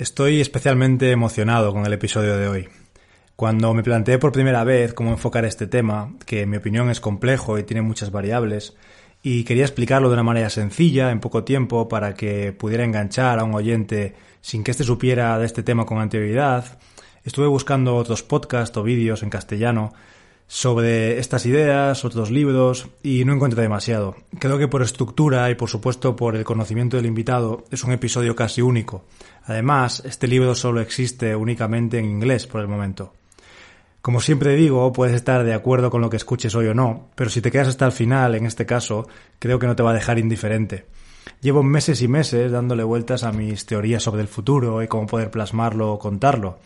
Estoy especialmente emocionado con el episodio de hoy. Cuando me planteé por primera vez cómo enfocar este tema, que en mi opinión es complejo y tiene muchas variables, y quería explicarlo de una manera sencilla, en poco tiempo, para que pudiera enganchar a un oyente sin que éste supiera de este tema con anterioridad, estuve buscando otros podcasts o vídeos en castellano sobre estas ideas, otros libros, y no encontré demasiado. Creo que por estructura y por supuesto por el conocimiento del invitado es un episodio casi único. Además, este libro solo existe únicamente en inglés por el momento. Como siempre digo, puedes estar de acuerdo con lo que escuches hoy o no, pero si te quedas hasta el final, en este caso, creo que no te va a dejar indiferente. Llevo meses y meses dándole vueltas a mis teorías sobre el futuro y cómo poder plasmarlo o contarlo.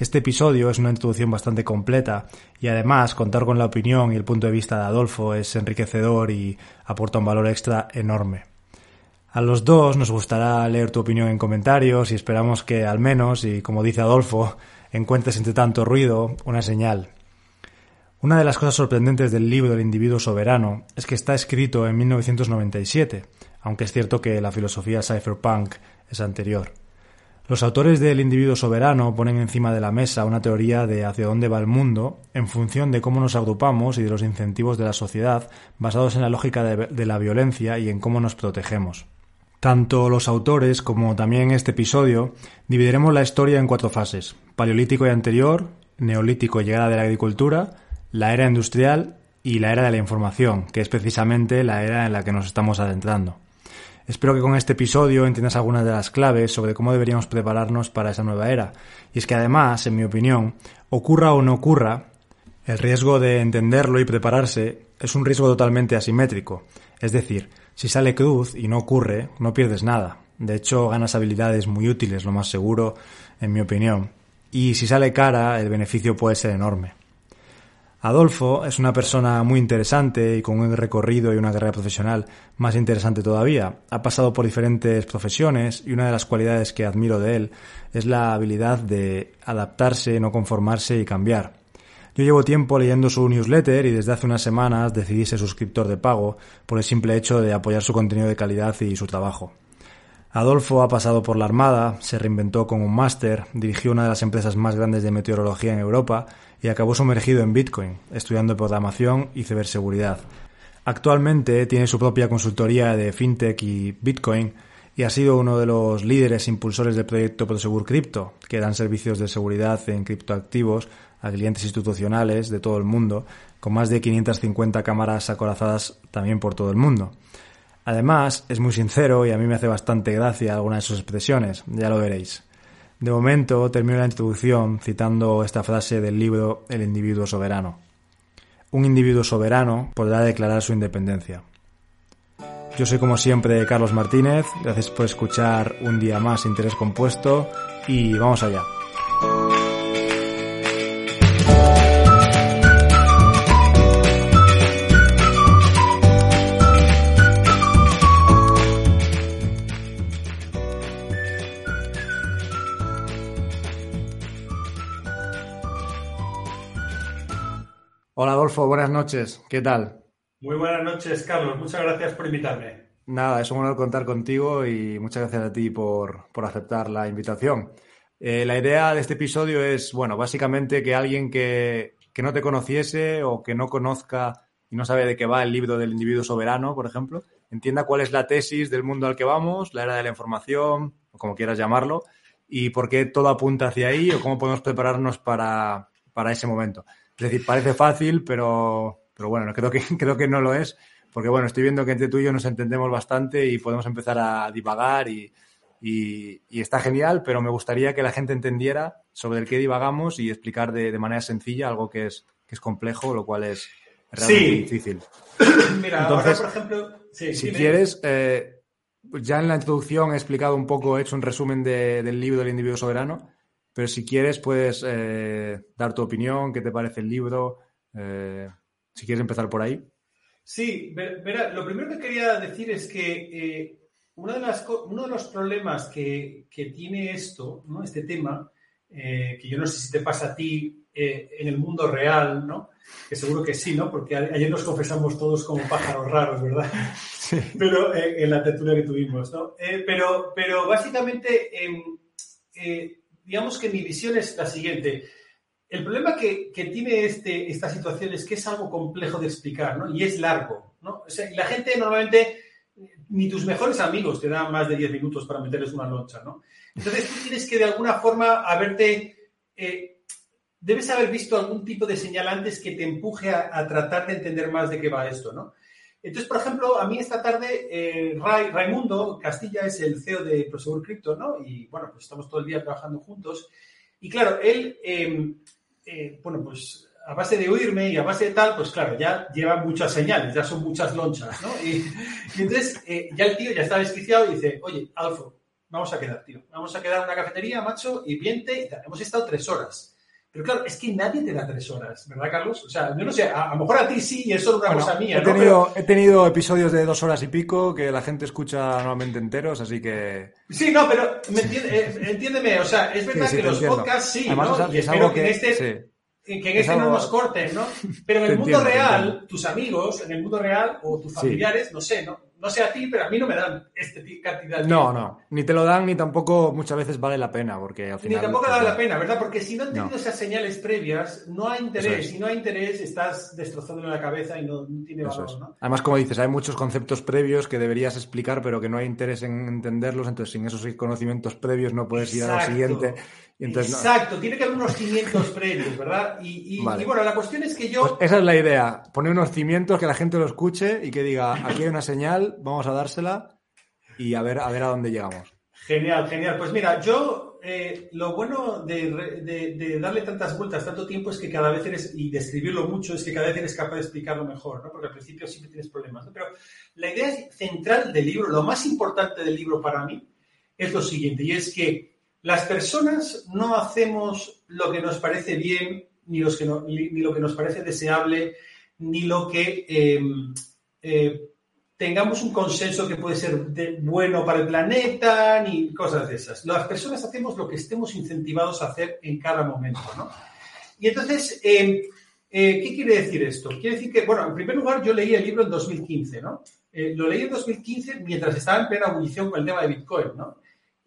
Este episodio es una introducción bastante completa y además contar con la opinión y el punto de vista de Adolfo es enriquecedor y aporta un valor extra enorme. A los dos nos gustará leer tu opinión en comentarios y esperamos que al menos, y como dice Adolfo, encuentres entre tanto ruido una señal. Una de las cosas sorprendentes del libro El individuo soberano es que está escrito en 1997, aunque es cierto que la filosofía cypherpunk es anterior. Los autores del individuo soberano ponen encima de la mesa una teoría de hacia dónde va el mundo en función de cómo nos agrupamos y de los incentivos de la sociedad basados en la lógica de, la violencia y en cómo nos protegemos. Tanto los autores como también este episodio dividiremos la historia en cuatro fases, paleolítico y anterior, neolítico y llegada de la agricultura, la era industrial y la era de la información, que es precisamente la era en la que nos estamos adentrando. Espero que con este episodio entiendas algunas de las claves sobre cómo deberíamos prepararnos para esa nueva era. Y es que además, en mi opinión, ocurra o no ocurra, el riesgo de entenderlo y prepararse es un riesgo totalmente asimétrico. Es decir, si sale cruz y no ocurre, no pierdes nada. De hecho, ganas habilidades muy útiles, lo más seguro, en mi opinión. Y si sale cara, el beneficio puede ser enorme. Adolfo es una persona muy interesante y con un recorrido y una carrera profesional más interesante todavía. Ha pasado por diferentes profesiones y una de las cualidades que admiro de él es la habilidad de adaptarse, no conformarse y cambiar. Yo llevo tiempo leyendo su newsletter y desde hace unas semanas decidí ser suscriptor de pago por el simple hecho de apoyar su contenido de calidad y su trabajo. Adolfo ha pasado por la Armada, se reinventó con un máster, dirigió una de las empresas más grandes de meteorología en Europa y acabó sumergido en Bitcoin, estudiando programación y ciberseguridad. Actualmente tiene su propia consultoría de fintech y Bitcoin y ha sido uno de los líderes impulsores del proyecto Prosegur Crypto, que dan servicios de seguridad en criptoactivos a clientes institucionales de todo el mundo, con más de 550 cámaras acorazadas también por todo el mundo. Además, es muy sincero y a mí me hace bastante gracia algunas de sus expresiones, ya lo veréis. De momento, termino la introducción citando esta frase del libro El individuo soberano. Un individuo soberano podrá declarar su independencia. Yo soy como siempre Carlos Martínez, gracias por escuchar un día más Interés Compuesto y vamos allá. Adolfo, buenas noches. ¿Qué tal? Muy buenas noches, Carlos. Muchas gracias por invitarme. Nada, es un honor contar contigo y muchas gracias a ti por, aceptar la invitación. Eh, la idea de este episodio es, bueno, básicamente que alguien que, que, no te conociese o que no conozca y no sabe de qué va el libro del individuo soberano, por ejemplo, entienda cuál es la tesis del mundo al que vamos, la era de la información, o como quieras llamarlo, y por qué todo apunta hacia ahí o cómo podemos prepararnos para, para ese momento. Es decir, parece fácil, pero, pero bueno, creo que, creo que no lo es, porque bueno, estoy viendo que entre tú y yo nos entendemos bastante y podemos empezar a divagar y, y, está genial, pero me gustaría que la gente entendiera sobre el qué divagamos y explicar de, de manera sencilla algo que es, que es complejo, lo cual es realmente difícil. Mira, ahora, por ejemplo, si quieres, eh, ya en la introducción he explicado un poco, he hecho un resumen del libro del individuo soberano. Pero si quieres, puedes eh, dar tu opinión, qué te parece el libro, eh, si quieres empezar por ahí. Sí, verá, lo primero que quería decir es que eh, una de las, uno de los problemas que, tiene esto, ¿no? este tema, que yo no sé si te pasa a ti en el mundo real, ¿no? que seguro que sí, ¿no? porque ayer nos confesamos todos como pájaros raros, ¿verdad? Sí. Pero en la tertulia que tuvimos, ¿no? pero, pero básicamente em, eh, digamos que mi visión es la siguiente. El problema que, que, tiene este, esta situación es que es algo complejo de explicar, ¿no? Y es largo, ¿no? O sea, la gente normalmente, ni tus mejores amigos te dan más de 10 minutos para meterles una loncha, ¿no? Entonces tú tienes que de alguna forma haberte... Eh, debes haber visto algún tipo de señal antes que te empuje a, a, tratar de entender más de qué va esto, ¿no? Entonces, por ejemplo, a mí esta tarde, eh, Ray, Raimundo Castilla es el CEO de Prosegur Crypto, ¿no? Y bueno, pues estamos todo el día trabajando juntos. Y claro, él, eh, eh, bueno, pues a base de oírme y a base de tal, pues claro, ya lleva muchas señales, ya son muchas lonchas, ¿no? Y, y entonces eh, ya el tío ya está desquiciado y dice, oye, Adolfo, vamos a quedar, tío, vamos a quedar en una cafetería, macho, y viente, y tal. hemos estado tres horas. Pero claro, es que nadie te da tres horas, ¿verdad, Carlos? O sea, yo no sé, a, lo mejor a ti sí y es solo una bueno, cosa mía. He, ¿no? tenido, Pero... he tenido episodios de dos horas y pico que la gente escucha normalmente enteros, así que. Sí, no, pero me entiende, eh, entiéndeme, o sea, es verdad sí, sí, que los entiendo. podcasts sí, Además, ¿no? Y es espero que, que en este. Sí. Que en este algo... no nos corten, ¿no? Pero en el mundo entiendo, real, tus amigos, en el mundo real, o tus familiares, no sé, ¿no? No sé a ti, pero a mí no me dan este cantidad de No, no. Ni te lo dan, ni tampoco muchas veces vale la pena, porque al Ni final. tampoco pues, vale la pena, ¿verdad? Porque si no han tenido No. esas señales previas, no hay interés. Es. Si no hay interés, estás destrozándole la cabeza y no, no tiene valor, es. ¿no? Además, como dices, hay muchos conceptos previos que deberías explicar, pero que no hay interés en entenderlos. Entonces, sin esos conocimientos previos no puedes ir a lo siguiente. No. Exacto, tiene que haber unos cimientos previos, ¿verdad? Y, y- Vale. y bueno, la cuestión es que yo... Pues esa es la idea. Poner unos cimientos que la gente lo escuche y que diga, aquí hay una señal, vamos a dársela y a ver a, ver a dónde llegamos. Genial, genial. Pues mira, yo eh, lo bueno de, re- de- de darle tantas vueltas tanto tiempo es que cada vez eres, y de escribirlo mucho, es que cada vez eres capaz de explicarlo mejor, ¿no? Porque al principio siempre tienes problemas, ¿no? Pero la idea central del libro, lo más importante del libro para mí, es lo siguiente, y es que las personas no hacemos lo que nos parece bien, ni, lo que nos parece deseable, ni lo que eh, eh, tengamos un consenso que puede ser bueno para el planeta, ni cosas de esas. Las personas hacemos lo que estemos incentivados a hacer en cada momento, ¿no? Y entonces, eh, eh, ¿qué quiere decir esto? Quiere decir que, bueno, en primer lugar, yo leí el libro en 2015, ¿no? Eh, lo leí en 2015 mientras estaba en plena ebullición con el tema de Bitcoin, ¿no?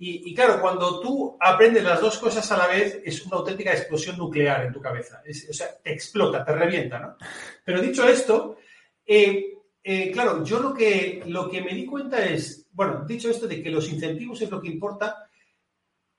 Y, claro, cuando tú aprendes las dos cosas a la vez, es una auténtica explosión nuclear en tu cabeza. Es- o sea, te explota, te revienta, ¿no? Pero dicho esto, eh, eh, claro, yo lo que, lo que me di cuenta es, bueno, dicho esto de que los incentivos es lo que importa,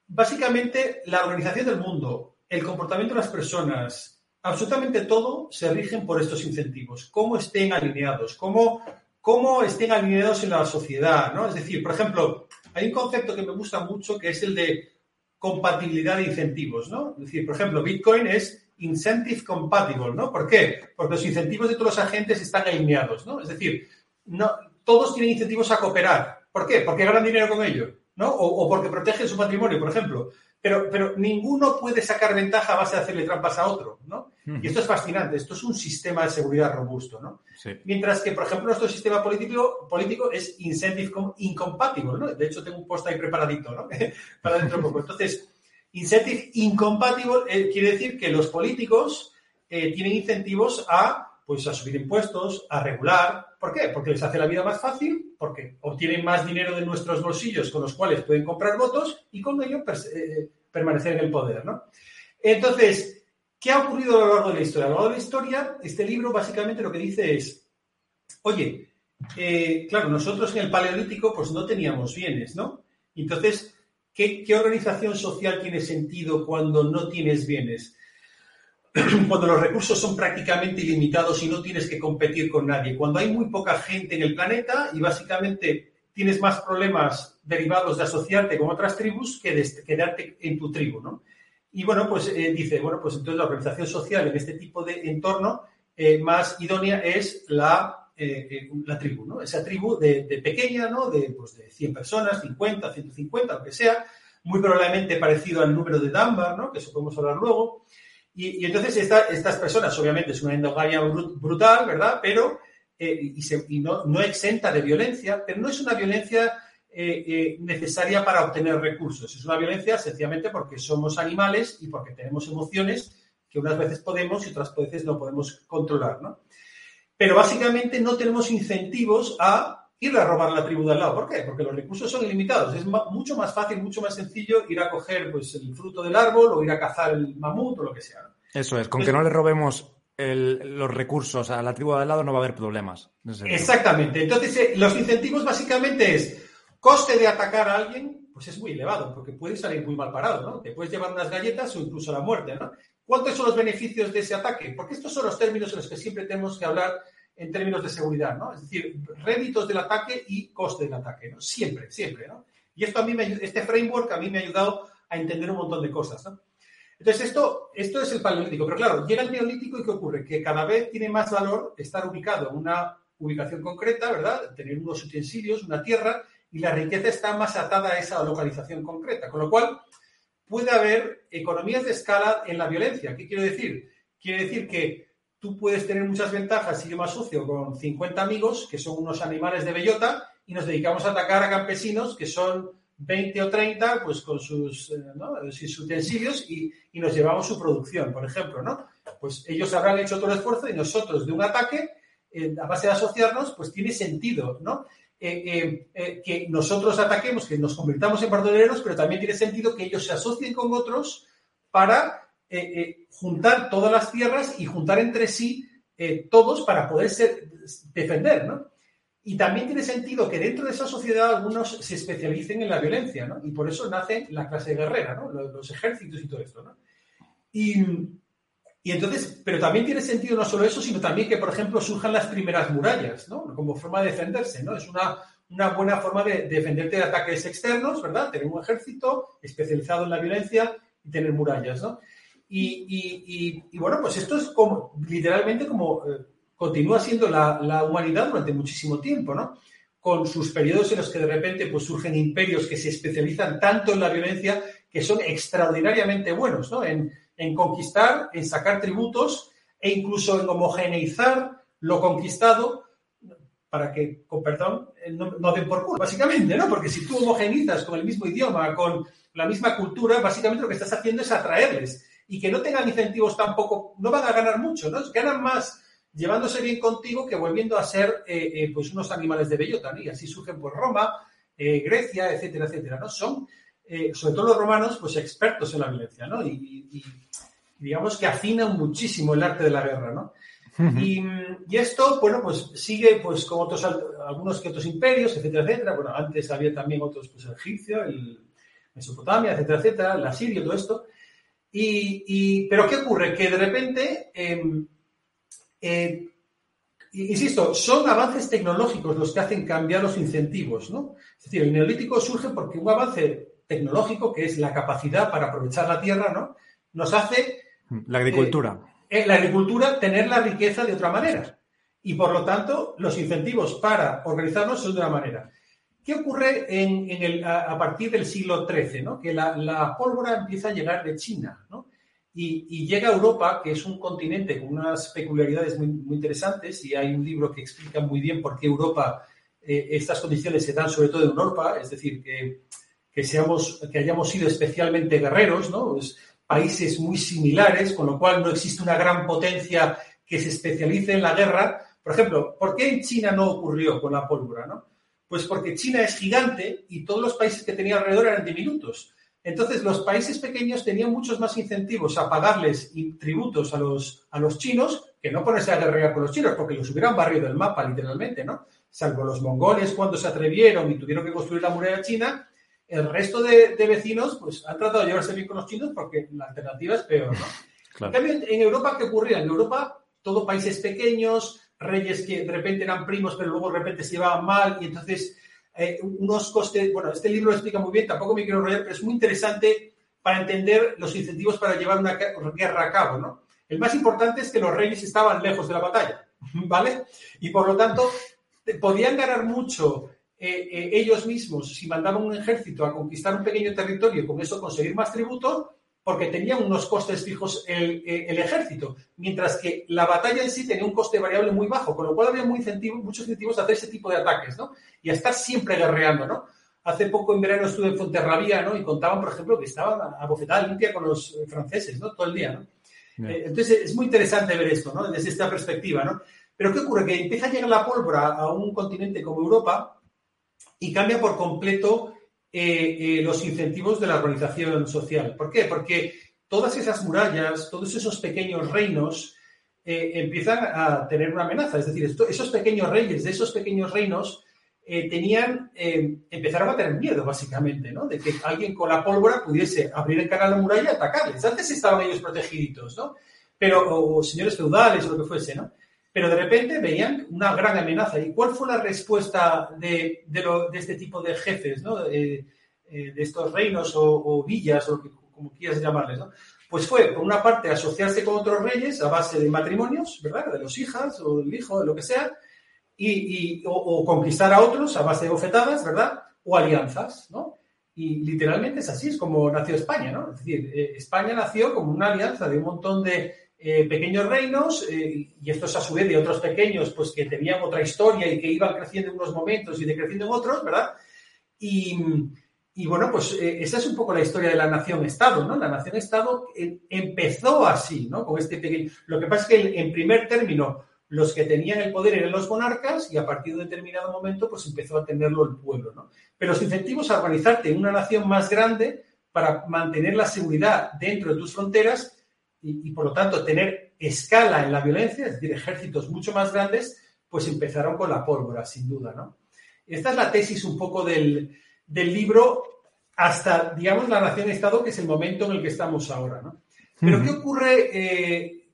básicamente la organización del mundo, el comportamiento de las personas, absolutamente todo se rigen por estos incentivos, cómo estén alineados, cómo, cómo estén alineados en la sociedad, ¿no? Es decir, por ejemplo, hay un concepto que me gusta mucho que es el de compatibilidad de incentivos, ¿no? Es decir, por ejemplo, Bitcoin es incentive compatible, ¿no? ¿Por qué? Porque los incentivos de todos los agentes están alineados, ¿no? Es decir, no, todos tienen incentivos a cooperar. ¿Por qué? Porque ganan dinero con ello, ¿no? O, porque protegen su patrimonio, por ejemplo. Pero, pero ninguno puede sacar ventaja a base de hacerle trampas a otro, ¿no? Y esto es fascinante, esto es un sistema de seguridad robusto, ¿no? Sí. Mientras que, por ejemplo, nuestro sistema político, político es incentive com- incompatible, ¿no? De hecho, tengo un post ahí preparadito, ¿no? Para dentro de poco. Entonces, incentive incompatible eh, quiere decir que los políticos eh, tienen incentivos a, pues, a subir impuestos, a regular. ¿Por qué? Porque les hace la vida más fácil, porque obtienen más dinero de nuestros bolsillos con los cuales pueden comprar votos y con ello eh, permanecer en el poder, ¿no? Entonces, ¿qué ha ocurrido a lo largo de la historia? A lo largo de la historia, este libro básicamente lo que dice es, oye, eh, claro, nosotros en el Paleolítico pues no teníamos bienes, ¿no? Entonces, ¿qué, qué organización social tiene sentido cuando no tienes bienes? cuando los recursos son prácticamente ilimitados y no tienes que competir con nadie, cuando hay muy poca gente en el planeta y básicamente tienes más problemas derivados de asociarte con otras tribus que de quedarte en tu tribu, ¿no? Y bueno, pues eh, dice, bueno, pues entonces la organización social en este tipo de entorno eh, más idónea es la, eh, la tribu, ¿no? Esa tribu de, pequeña, ¿no? De, pues de 100 personas, 50, 150, lo que sea, muy probablemente parecido al número de Dunbar, ¿no? Que eso podemos hablar luego. Y, y entonces esta, estas personas, obviamente, es una endogamia brut, brutal, ¿verdad? Pero, y, se, y no, no, exenta de violencia, pero no es una violencia eh, eh, necesaria para obtener recursos. Es una violencia sencillamente porque somos animales y porque tenemos emociones que unas veces podemos y otras veces no podemos controlar, ¿no? Pero básicamente no tenemos incentivos a ir a robar la tribu de al lado. ¿Por qué? Porque los recursos son ilimitados. Es mucho más fácil, mucho más sencillo ir a coger pues, el fruto del árbol o ir a cazar el mamut o lo que sea. Eso es, con que no le robemos los recursos a la tribu de al lado no va a haber problemas. Exactamente. Entonces, eh, los incentivos básicamente es coste de atacar a alguien, pues es muy elevado, porque puedes salir muy mal parado, ¿no? Te puedes llevar unas galletas o incluso la muerte, ¿no? ¿Cuántos son los beneficios de ese ataque? Porque estos son los términos en los que siempre tenemos que hablar en términos de seguridad, ¿no? Es decir, réditos del ataque y coste del ataque, ¿no? Siempre, siempre, ¿no? Y esto a mí me, este framework a mí me ha ayudado a entender un montón de cosas, ¿no? Entonces, esto, esto es el paleolítico. Pero claro, llega el neolítico y ¿qué ocurre? Que cada vez tiene más valor estar ubicado en una ubicación concreta, ¿verdad? Tener unos utensilios, una tierra, y la riqueza está más atada a esa localización concreta. Con lo cual, puede haber economías de escala en la violencia. ¿Qué quiero decir? Quiere decir que tú puedes tener muchas ventajas si yo me asocio con 50 amigos, que son unos animales de bellota, y nos dedicamos a atacar a campesinos que son 20 o 30, pues con sus, eh, utensilios y, nos llevamos su producción, por ejemplo, ¿no? Pues ellos habrán hecho todo el esfuerzo y nosotros de un ataque, eh, a base de asociarnos, pues tiene sentido, ¿no? Eh, que nosotros ataquemos, que nos convirtamos en pardoneros, pero también tiene sentido que ellos se asocien con otros para juntar todas las tierras y juntar entre sí todos para poder defender, ¿no? Y también tiene sentido que dentro de esa sociedad algunos se especialicen en la violencia, ¿no? Y por eso nace la clase guerrera, ¿no? Los, ejércitos y todo esto, ¿no? Y, entonces, pero también tiene sentido no solo eso, sino también que, por ejemplo, surjan las primeras murallas, ¿no? Como forma de defenderse, ¿no? Es una, una buena forma de, defenderte de ataques externos, ¿verdad? Tener un ejército especializado en la violencia y tener murallas, ¿no? Y, bueno, pues esto es como, literalmente como... Eh, continúa siendo la, humanidad durante muchísimo tiempo, ¿no? Con sus periodos en los que de repente pues, surgen imperios que se especializan tanto en la violencia que son extraordinariamente buenos, ¿no? En, conquistar, en sacar tributos e incluso en homogeneizar lo conquistado para que, con perdón, eh, no, den por culo, básicamente, ¿no? Porque si tú homogenizas con el mismo idioma, con la misma cultura, básicamente lo que estás haciendo es atraerles y que no tengan incentivos tampoco, no van a ganar mucho, ¿no? Ganan más llevándose bien contigo que volviendo a ser eh, eh, pues unos animales de bellota, ¿no? Y así surgen pues Roma, eh, Grecia, etcétera, etcétera, ¿no? Son, sobre todo los romanos, pues expertos en la violencia, ¿no? Digamos que afinan muchísimo el arte de la guerra, ¿no? y, esto, bueno, pues sigue pues con otros, algunos que otros imperios, etcétera, etcétera. Bueno, antes había también otros, pues el egipcio, el Mesopotamia, etcétera, etcétera, la Siria, todo esto. Y, pero ¿qué ocurre? Que de repente em, eh, insisto, son avances tecnológicos los que hacen cambiar los incentivos, ¿no? Es decir, el neolítico surge porque un avance tecnológico, que es la capacidad para aprovechar la tierra, ¿no? Nos hace... La agricultura. Eh, la agricultura tener la riqueza de otra manera. Y por lo tanto, los incentivos para organizarnos son de una manera. ¿Qué ocurre a, partir del siglo XIII? ¿no? Que la, la, pólvora empieza a llegar de China. ¿no? Y, llega a Europa, que es un continente con unas peculiaridades muy, muy, interesantes, y hay un libro que explica muy bien por qué Europa, eh, estas condiciones se dan sobre todo en Europa, es decir, que, que, seamos, que hayamos sido especialmente guerreros, ¿no? Países muy similares, con lo cual no existe una gran potencia que se especialice en la guerra. Por ejemplo, ¿por qué en China no ocurrió con la pólvora? ¿no? Pues porque China es gigante y todos los países que tenía alrededor eran diminutos. Entonces, los países pequeños tenían muchos más incentivos a pagarles tributos a los, a los chinos que no ponerse a guerrear con los chinos, porque los hubieran barrido del mapa, literalmente, ¿no? Salvo los mongoles cuando se atrevieron y tuvieron que construir la muralla china, el resto de, vecinos, pues, han tratado de llevarse bien con los chinos porque la alternativa es peor, ¿no? En cambio, en Europa, ¿qué ocurría? En Europa, todos países pequeños, reyes que de repente eran primos, pero luego de repente se llevaban mal y entonces eh, unos costes, bueno, este libro lo explica muy bien, tampoco me quiero enrollar, pero es muy interesante para entender los incentivos para llevar una guerra a cabo, ¿no? El más importante es que los reyes estaban lejos de la batalla, ¿vale? Y por lo tanto, podían ganar mucho eh, eh, ellos mismos si mandaban un ejército a conquistar un pequeño territorio y con eso conseguir más tributos, porque tenían unos costes fijos el, ejército, mientras que la batalla en sí tenía un coste variable muy bajo, con lo cual había muy muchos incentivos a hacer ese tipo de ataques, ¿no? Y a estar siempre guerreando, ¿no? Hace poco en verano estuve en Fonterrabía, ¿no? Y contaban, por ejemplo, que estaban a bofetada limpia con los eh, franceses, ¿no? Todo el día, ¿no? Eh, entonces es muy interesante ver esto, ¿no? Desde esta perspectiva, ¿no? Pero ¿qué ocurre? Que empieza a llegar la pólvora a un continente como Europa y cambia por completo eh, eh, los incentivos de la organización social. ¿Por qué? Porque todas esas murallas, todos esos pequeños reinos eh, empiezan a tener una amenaza. Es decir, esos pequeños reyes de esos pequeños reinos tenían, empezaron a tener miedo, básicamente, ¿no? De que alguien con la pólvora pudiese abrir el canal de muralla y atacarles. Antes estaban ellos protegiditos, ¿no? Pero, o señores feudales o lo que fuese, ¿no? Pero de repente veían una gran amenaza. ¿Y cuál fue la respuesta de, este tipo de jefes, eh, de, estos reinos o, villas, o como quieras llamarles? Pues fue, por una parte, asociarse con otros reyes a base de matrimonios, ¿verdad? De los hijas o del hijo, de lo que sea, y, o, conquistar a otros a base de bofetadas, ¿verdad? O alianzas, ¿no? Y literalmente es así, es como nació España, ¿no? Es decir, eh, España nació como una alianza de un montón de eh, pequeños reinos, eh, y estos a su vez de otros pequeños, pues que tenían otra historia y que iban creciendo en unos momentos y decreciendo en otros, ¿verdad? Y, bueno, pues eh, esa es un poco la historia de la nación-estado, ¿no? La nación-estado empezó así, ¿no? Con este pequeño... Lo que pasa es que en primer término los que tenían el poder eran los monarcas y a partir de determinado momento pues empezó a tenerlo el pueblo, ¿no? Pero los incentivos a organizarte en una nación más grande para mantener la seguridad dentro de tus fronteras y, por lo tanto tener escala en la violencia, es decir, ejércitos mucho más grandes, pues empezaron con la pólvora, sin duda, ¿no? Esta es la tesis un poco del, libro hasta, digamos, la nación-estado, que es el momento en el que estamos ahora, ¿no? Pero, ¿qué ocurre? Eh,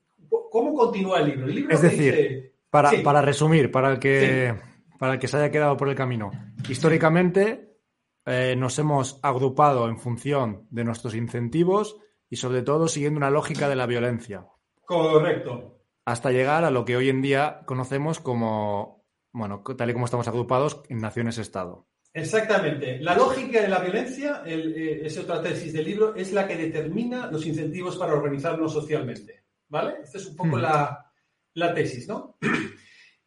¿Cómo continúa el libro? El libro es decir, para, para, resumir, para el, que, para el que se haya quedado por el camino, históricamente eh, nos hemos agrupado en función de nuestros incentivos y sobre todo siguiendo una lógica de la violencia. Correcto. Hasta llegar a lo que hoy en día conocemos como, bueno, tal y como estamos agrupados en naciones-estado. Exactamente. La lógica de la violencia, eh, es otra tesis del libro, es la que determina los incentivos para organizarnos socialmente. ¿Vale? Esta es un poco mm. la, tesis, ¿no?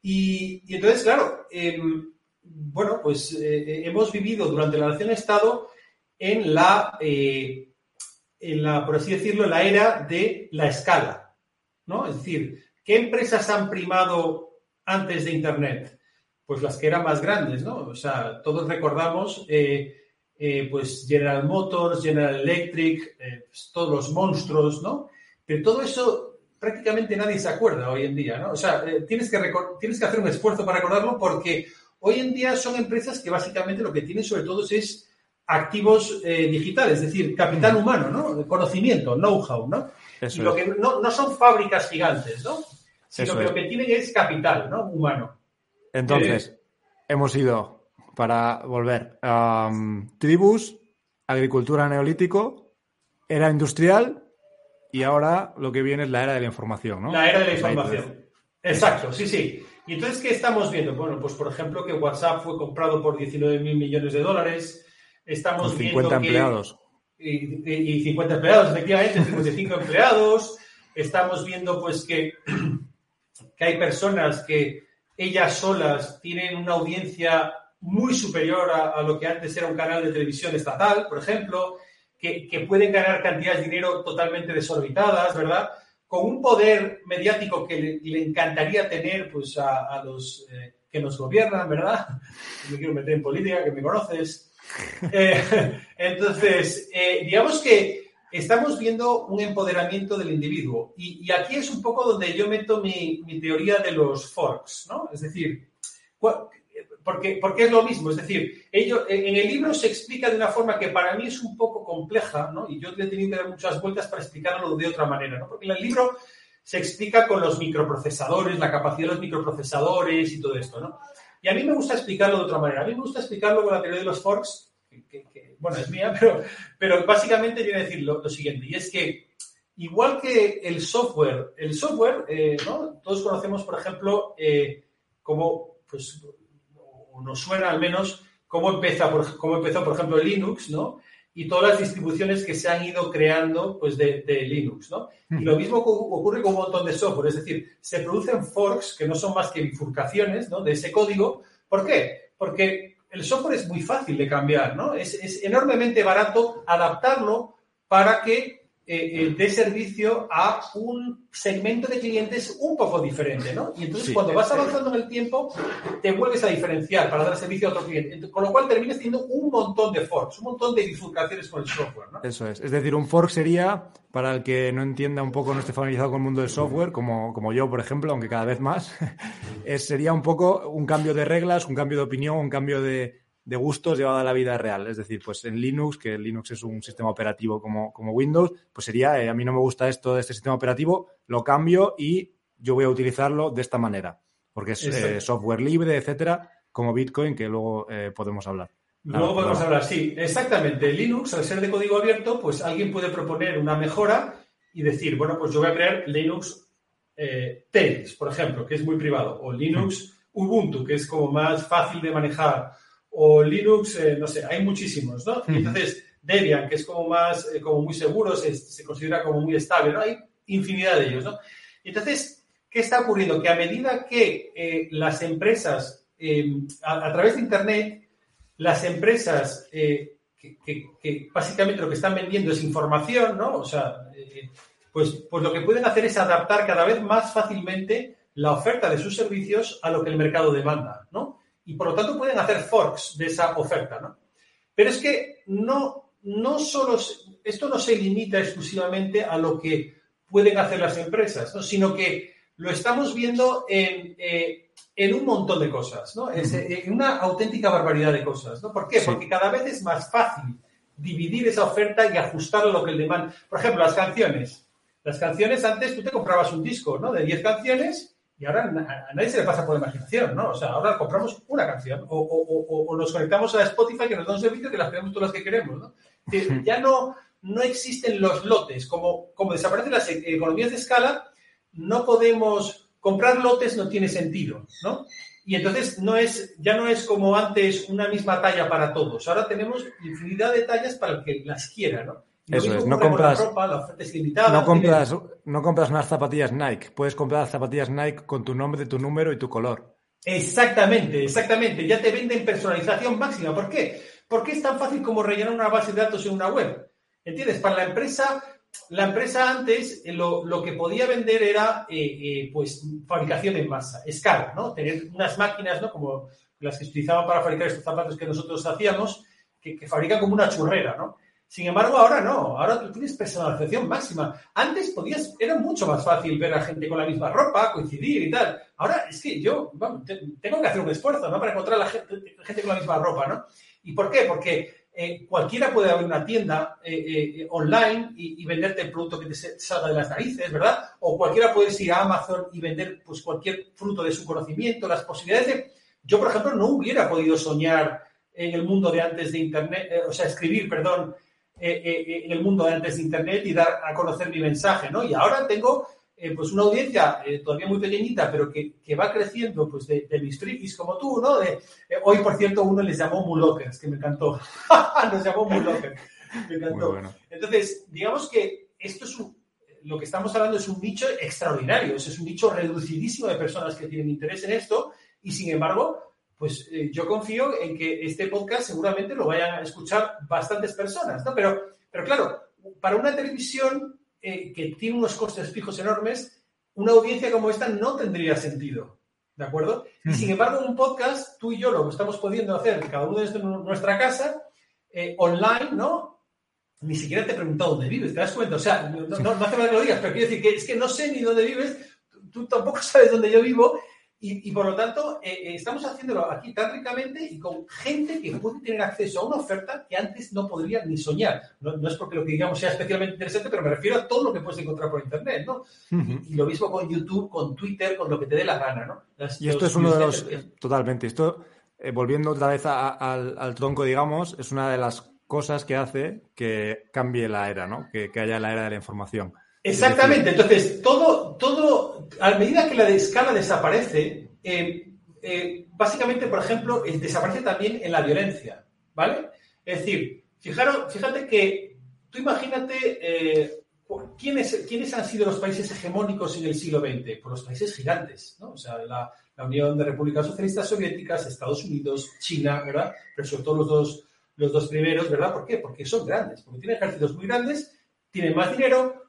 Y, entonces, claro, em, bueno, pues eh, hemos vivido durante la nación-estado en la eh, en la, por así decirlo, la era de la escala, ¿no? Es decir, ¿qué empresas han primado antes de Internet? Pues las que eran más grandes, ¿no? O sea, todos recordamos, eh, eh, pues General Motors, General Electric, eh, pues, todos los monstruos, ¿no? Pero todo eso prácticamente nadie se acuerda hoy en día, ¿no? O sea, tienes, que tienes que hacer un esfuerzo para recordarlo porque hoy en día son empresas que básicamente lo que tienen sobre todo es activos eh, digitales, es decir, capital humano, ¿no? Conocimiento, know-how, ¿no? lo que no, son fábricas gigantes, ¿no? Sino que lo que tienen es capital, ¿no? Humano. Entonces, eh, hemos ido, para volver, tribus, agricultura neolítico, era industrial y ahora lo que viene es la era de la información, ¿no? La era de la información. Exacto, sí, sí. Y entonces, ¿qué estamos viendo? Bueno, pues por ejemplo que WhatsApp fue comprado por 19 mil millones de dólares, Estamos Con 50 empleados. Y, 50 empleados, efectivamente, 55 empleados. Estamos viendo pues que, que hay personas que ellas solas tienen una audiencia muy superior a, lo que antes era un canal de televisión estatal, por ejemplo, que, que, pueden ganar cantidades de dinero totalmente desorbitadas, ¿verdad? Con un poder mediático que le, encantaría tener pues, a, los eh, que nos gobiernan, ¿verdad? Me quiero meter en política, que me conoces. Eh, entonces, eh, digamos que estamos viendo un empoderamiento del individuo. Y, aquí es un poco donde yo meto mi, teoría de los forks, ¿no? Es decir, porque, porque es lo mismo. Es decir, ello, en el libro se explica de una forma que para mí es un poco compleja, ¿no? Y yo he tenido que dar muchas vueltas para explicarlo de otra manera, ¿no? Porque en el libro se explica con los microprocesadores, la capacidad de los microprocesadores y todo esto, ¿no? Y a mí me gusta explicarlo de otra manera. A mí me gusta explicarlo con la teoría de los forks, que, bueno, es mía, pero, pero básicamente viene decir lo, siguiente, y es que igual que el software, el software, eh, ¿no? Todos conocemos, por ejemplo, eh, cómo, pues, o nos suena al menos, cómo, empieza, por, cómo empezó, por ejemplo, Linux, ¿no? Y todas las distribuciones que se han ido creando pues, de, Linux. ¿no? Y lo mismo ocurre con un montón de software, es decir, se producen forks que no son más que bifurcaciones ¿no? de ese código. ¿Por qué? Porque el software es muy fácil de cambiar, ¿no? es, enormemente barato adaptarlo para que eh, eh, de servicio a un segmento de clientes un poco diferente, ¿no? Y entonces cuando vas avanzando en el tiempo, te vuelves a diferenciar para dar servicio a otro cliente. Con lo cual terminas teniendo un montón de forks, un montón de bifurcaciones con el software, ¿no? Eso es. Es decir, un fork sería, para el que no entienda un poco, no esté familiarizado con el mundo del software, como, como yo, por ejemplo, aunque cada vez más, es, sería un poco un cambio de reglas, un cambio de opinión, un cambio de, de gustos llevado a la vida real. Es decir, pues en Linux, que Linux es un sistema operativo como, como Windows, pues sería, eh, a mí no me gusta esto de este sistema operativo, lo cambio y yo voy a utilizarlo de esta manera, porque es eh, software libre, etcétera, como Bitcoin, que luego eh, podemos hablar. Luego podemos hablar, sí, exactamente. Linux, al ser de código abierto, pues alguien puede proponer una mejora y decir, bueno, pues yo voy a crear Linux eh, por ejemplo, que es muy privado, o Linux Ubuntu, que es como más fácil de manejar, o Linux, eh, no sé, hay muchísimos, ¿no? entonces, Debian, que es como más, eh, como muy seguro, se, considera como muy estable, ¿no? Hay infinidad de ellos, ¿no? entonces, ¿qué está ocurriendo? Que a medida que eh, las empresas, a, través de Internet, las empresas que, que, básicamente lo que están vendiendo es información, ¿no? O sea, pues, pues lo que pueden hacer es adaptar cada vez más fácilmente la oferta de sus servicios a lo que el mercado demanda, ¿no? Y por lo tanto pueden hacer forks de esa oferta, ¿no? Pero es que no, no solo, esto no se limita exclusivamente a lo que pueden hacer las empresas, ¿no? sino que lo estamos viendo en, eh, en un montón de cosas, ¿no? en una auténtica barbaridad de cosas, ¿no? ¿Por qué? Porque cada vez es más fácil dividir esa oferta y ajustarlo a lo que el demanda. Por ejemplo, las canciones. Las canciones, antes tú te comprabas un disco, ¿no? De 10 canciones y ahora a nadie se le pasa por la imaginación, ¿no? O sea, ahora compramos una canción o, nos conectamos a Spotify que nos da un servicio que las tenemos todas las que queremos, ¿no? ya no, no existen los lotes. Como, como desaparecen las e, economías de escala, no podemos... Comprar lotes no tiene sentido, ¿no? Y entonces no es, ya no es como antes una misma talla para todos. Ahora tenemos infinidad de tallas para el que las quiera, ¿no? Eso es, no compras, no compras, no compras unas zapatillas Nike, puedes comprar zapatillas Nike con tu nombre, tu número y tu color. Exactamente, exactamente. Ya te venden personalización máxima. ¿Por qué? Porque es tan fácil como rellenar una base de datos en una web. ¿Entiendes? Para la empresa, la empresa antes eh, lo, que podía vender era eh, eh, pues fabricación en masa, escala, ¿no? Tener unas máquinas, ¿no? Como las que se utilizaban para fabricar estos zapatos que nosotros hacíamos, que, que fabrican como una churrera, ¿no? Sin embargo, ahora no, ahora tú tienes personalización máxima. Antes podías, era mucho más fácil ver a gente con la misma ropa, coincidir y tal. Ahora es que yo tengo que hacer un esfuerzo, ¿no? Para encontrar a la gente, con la misma ropa, ¿no? ¿Y por qué? Porque eh, cualquiera puede abrir una tienda eh, eh, online y, venderte el producto que te salga de las narices, ¿verdad? O cualquiera puede ir a Amazon y vender pues, cualquier fruto de su conocimiento. Las posibilidades de... Yo, por ejemplo, no hubiera podido soñar en el mundo de antes de Internet, o sea, escribir, perdón, eh, eh, en el mundo de antes de Internet y dar a conocer mi mensaje, ¿no? Y ahora tengo eh, pues una audiencia todavía muy pequeñita, pero que, va creciendo pues de, mis frikis como tú, ¿no? hoy, por cierto, uno les llamó Mulokers, que me encantó. Nos llamó Mulokers. Me encantó. Entonces, digamos que esto es lo que estamos hablando es un nicho extraordinario, es un nicho reducidísimo de personas que tienen interés en esto y, sin embargo, pues eh, yo confío en que este podcast seguramente lo vayan a escuchar bastantes personas, ¿no? Pero, pero claro, para una televisión eh, que tiene unos costes fijos enormes, una audiencia como esta no tendría sentido, ¿de acuerdo? Y sin embargo, un podcast, tú y yo lo estamos pudiendo hacer, cada uno desde nuestra casa, eh, online, ¿no? Ni siquiera te he preguntado dónde vives, ¿te das cuenta? O sea, no, no, hace falta que lo digas, pero quiero decir que es que no sé ni dónde vives, tú tampoco sabes dónde yo vivo, y, por lo tanto, eh, eh, estamos haciéndolo aquí tan ricamente y con gente que puede tener acceso a una oferta que antes no podría ni soñar. No, es porque lo que digamos sea especialmente interesante, pero me refiero a todo lo que puedes encontrar por Internet, ¿no? y, lo mismo con YouTube, con Twitter, con lo que te dé la gana, ¿no? y esto es uno de los... Totalmente. Esto, eh, volviendo otra vez al, tronco, digamos, es una de las cosas que hace que cambie la era, ¿no? Que, que haya la era de la información. Exactamente. Entonces, todo, todo, a medida que la escala desaparece, eh, eh, básicamente, por ejemplo, eh, desaparece también en la violencia, ¿vale? Es decir, fijaros, fíjate que tú imagínate ¿quiénes, quiénes han sido los países hegemónicos en el siglo XX, pues los países gigantes, ¿no? O sea, la, la Unión de Repúblicas Socialistas Soviéticas, Estados Unidos, China, ¿verdad? Pero sobre todo los dos, los dos primeros, ¿verdad? ¿Por qué? Porque son grandes, porque tienen ejércitos muy grandes tienen más dinero,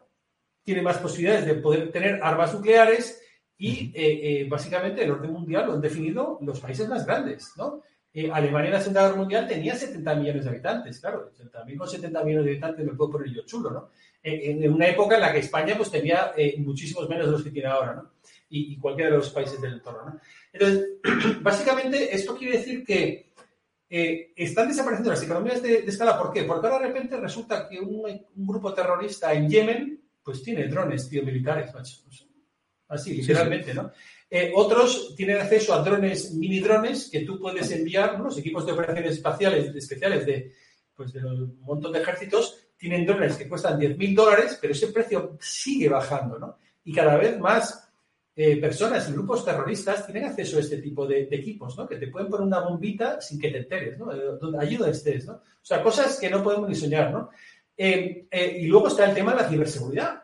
tienen más posibilidades de poder tener armas nucleares y eh, eh, básicamente el orden mundial lo han definido los países más grandes, ¿no? Eh, Alemania en la Segunda Guerra Mundial tenía 70 millones de habitantes, claro, también con 70 millones de habitantes me puedo poner yo chulo, ¿no? En, una época en la que España pues tenía muchísimos menos de los que tiene ahora, ¿no? Y, cualquiera de los países del entorno, ¿no? Entonces, básicamente esto quiere decir que están desapareciendo las economías de, escala. ¿Por qué? Porque ahora de repente resulta que un, un grupo terrorista en Yemen pues tiene drones, tío, militares, macho. Así, literalmente, ¿no? Eh, otros tienen acceso a drones, mini drones, que tú puedes enviar, los equipos de operaciones espaciales especiales de, pues, de un montón de ejércitos, tienen drones que cuestan 10.000 dólares, pero ese precio sigue bajando, ¿no? Y cada vez más eh, personas y grupos terroristas tienen acceso a este tipo de, equipos, ¿no? Que te pueden poner una bombita sin que te enteres, ¿no? Donde ayuda estés, ¿no? O sea, cosas que no podemos ni soñar, ¿no? Eh, y luego está el tema de la ciberseguridad.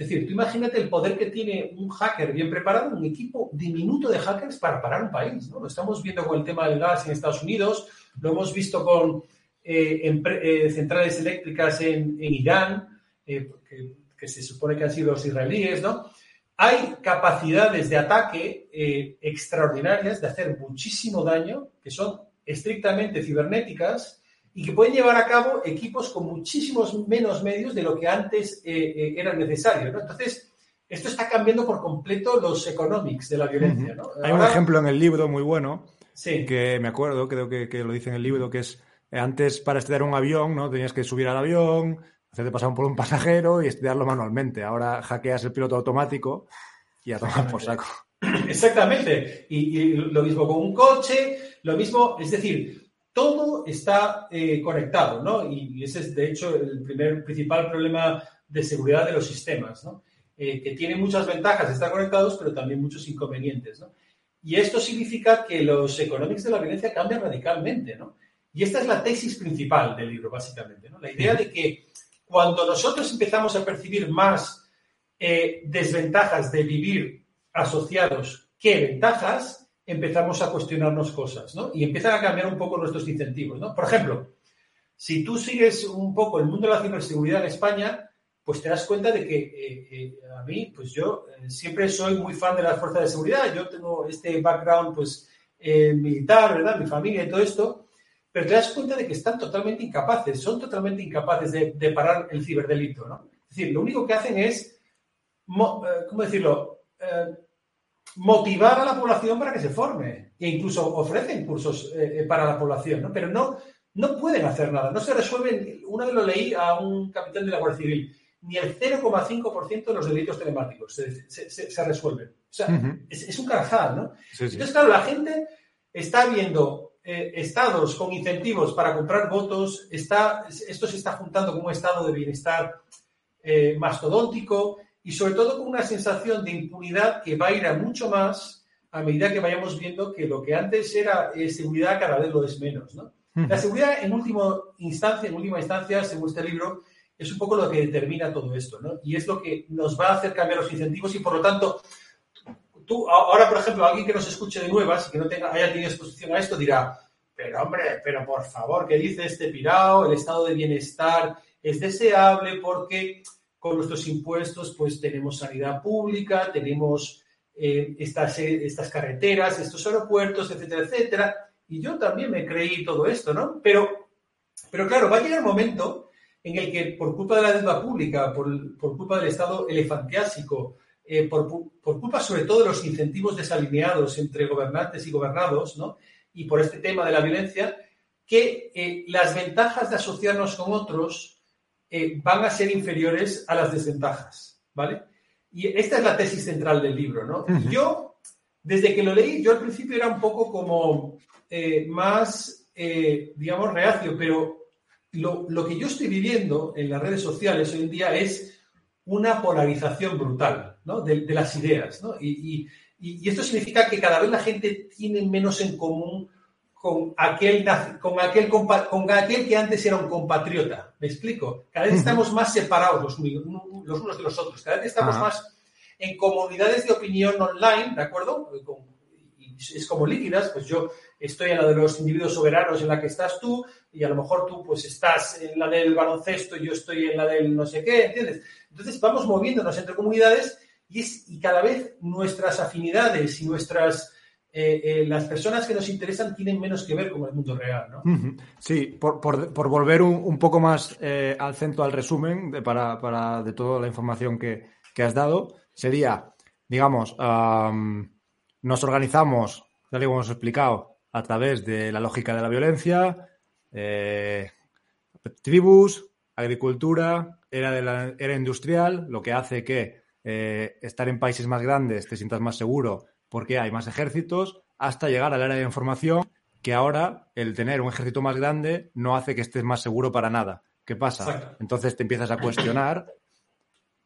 Es decir, tú imagínate el poder que tiene un hacker bien preparado, un equipo diminuto de hackers para parar un país. ¿no? Lo estamos viendo con el tema del gas en Estados Unidos, lo hemos visto con eh, eh, centrales eléctricas en, Irán, eh, que, se supone que han sido los israelíes. ¿no? Hay capacidades de ataque extraordinarias de hacer muchísimo daño, que son estrictamente cibernéticas y que pueden llevar a cabo equipos con muchísimos menos medios de lo que antes eh, eh, era necesario. ¿no? Entonces, esto está cambiando por completo los economics de la violencia. ¿no? Hay un ejemplo en el libro muy bueno que me acuerdo, creo que, lo dice en el libro, que es antes para estudiar un avión, ¿no? Tenías que subir al avión, hacerte pasar por un pasajero y estudiarlo manualmente. Ahora hackeas el piloto automático y a tomar por saco. Exactamente. y, lo mismo con un coche, lo mismo, es decir, todo está eh, conectado, ¿no? Y, ese es, de hecho, el primer principal problema de seguridad de los sistemas, ¿no? Eh, que tiene muchas ventajas estar conectados, pero también muchos inconvenientes, ¿no? Y esto significa que los economics de la violencia cambian radicalmente, ¿no? Y esta es la tesis principal del libro, básicamente, ¿no? La idea de que cuando nosotros empezamos a percibir más eh, desventajas de vivir asociados que ventajas, empezamos a cuestionarnos cosas, ¿no? Y empiezan a cambiar un poco nuestros incentivos, ¿no? Por ejemplo, si tú sigues un poco el mundo de la ciberseguridad en España, pues te das cuenta de que eh, eh, a mí, pues yo eh, siempre soy muy fan de las fuerzas de seguridad, yo tengo este background, pues, militar, ¿verdad? Mi familia y todo esto, pero te das cuenta de que están totalmente incapaces, son totalmente incapaces de, parar el ciberdelito, ¿no? Es decir, lo único que hacen es, ¿cómo decirlo? Motivar a la población para que se forme e incluso ofrecen cursos eh, eh, para la población, ¿no? Pero no, no pueden hacer nada, no se resuelven, una vez lo leí a un capitán de la Guardia Civil, ni el 0,5% de los delitos telemáticos se, resuelven. O sea, es, un carajal, ¿no? Entonces, claro, la gente está viendo eh, estados con incentivos para comprar votos, está, esto se está juntando con un estado de bienestar mastodóntico, y sobre todo con una sensación de impunidad que va a ir a mucho más a medida que vayamos viendo que lo que antes era eh, seguridad cada vez lo es menos. ¿no? La seguridad en última instancia, en última instancia, según este libro, es un poco lo que determina todo esto, ¿no? Y es lo que nos va a hacer cambiar los incentivos y por lo tanto, tú, ahora, por ejemplo, alguien que nos escuche de nuevas y que no tenga, haya tenido exposición a esto dirá, pero hombre, pero por favor, ¿qué dice este pirao? El estado de bienestar es deseable porque con nuestros impuestos, pues tenemos sanidad pública, tenemos eh, estas, eh, estas carreteras, estos aeropuertos, etcétera, etcétera. Y yo también me creí todo esto, ¿no? Pero, pero claro, va a llegar un momento en el que por culpa de la deuda pública, por, por culpa del Estado elefantiásico, eh, por, por, culpa sobre todo de los incentivos desalineados entre gobernantes y gobernados, ¿no? Y por este tema de la violencia, que las ventajas de asociarnos con otros eh, van a ser inferiores a las desventajas, ¿vale? Y esta es la tesis central del libro, ¿no? Yo, desde que lo leí, yo al principio era un poco como eh, más, eh, digamos, reacio, pero lo, que yo estoy viviendo en las redes sociales hoy en día es una polarización brutal, ¿no? De, las ideas, ¿no? y, esto significa que cada vez la gente tiene menos en común con aquel, con aquel, con aquel que antes era un compatriota. ¿Me explico? Cada vez estamos más separados los, unos de los otros. Cada vez estamos más en comunidades de opinión online, ¿de acuerdo? es como líquidas, pues yo estoy en la de los individuos soberanos en la que estás tú y a lo mejor tú pues estás en la del baloncesto y yo estoy en la del no sé qué, ¿entiendes? Entonces vamos moviéndonos entre comunidades y, es, y cada vez nuestras afinidades y nuestras... Eh, eh, las personas que nos interesan tienen menos que ver con el mundo real, ¿no? Sí, por, por, volver un, poco más eh, al centro, al resumen de, para, para, de toda la información que, que has dado, sería, digamos, nos organizamos, tal y como hemos explicado, a través de la lógica de la violencia, eh, tribus, agricultura, era, de la, era industrial, lo que hace que estar en países más grandes te sientas más seguro porque hay más ejércitos, hasta llegar al área de información, que ahora el tener un ejército más grande no hace que estés más seguro para nada. ¿Qué pasa? Entonces te empiezas a cuestionar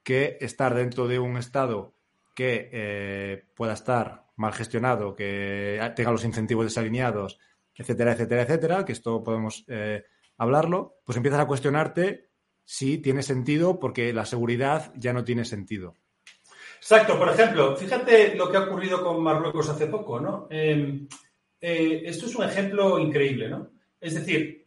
que estar dentro de un Estado que eh, pueda estar mal gestionado, que tenga los incentivos desalineados, etcétera, etcétera, etcétera, que esto podemos eh, hablarlo, pues empiezas a cuestionarte si tiene sentido porque la seguridad ya no tiene sentido. Exacto, por ejemplo, fíjate lo que ha ocurrido con Marruecos hace poco, ¿no? Em, eh, esto es un ejemplo increíble, ¿no? Es decir,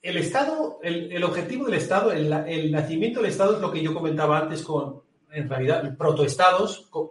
el Estado, el, objetivo del Estado, el, nacimiento del Estado es lo que yo comentaba antes con, en realidad, protoestados con,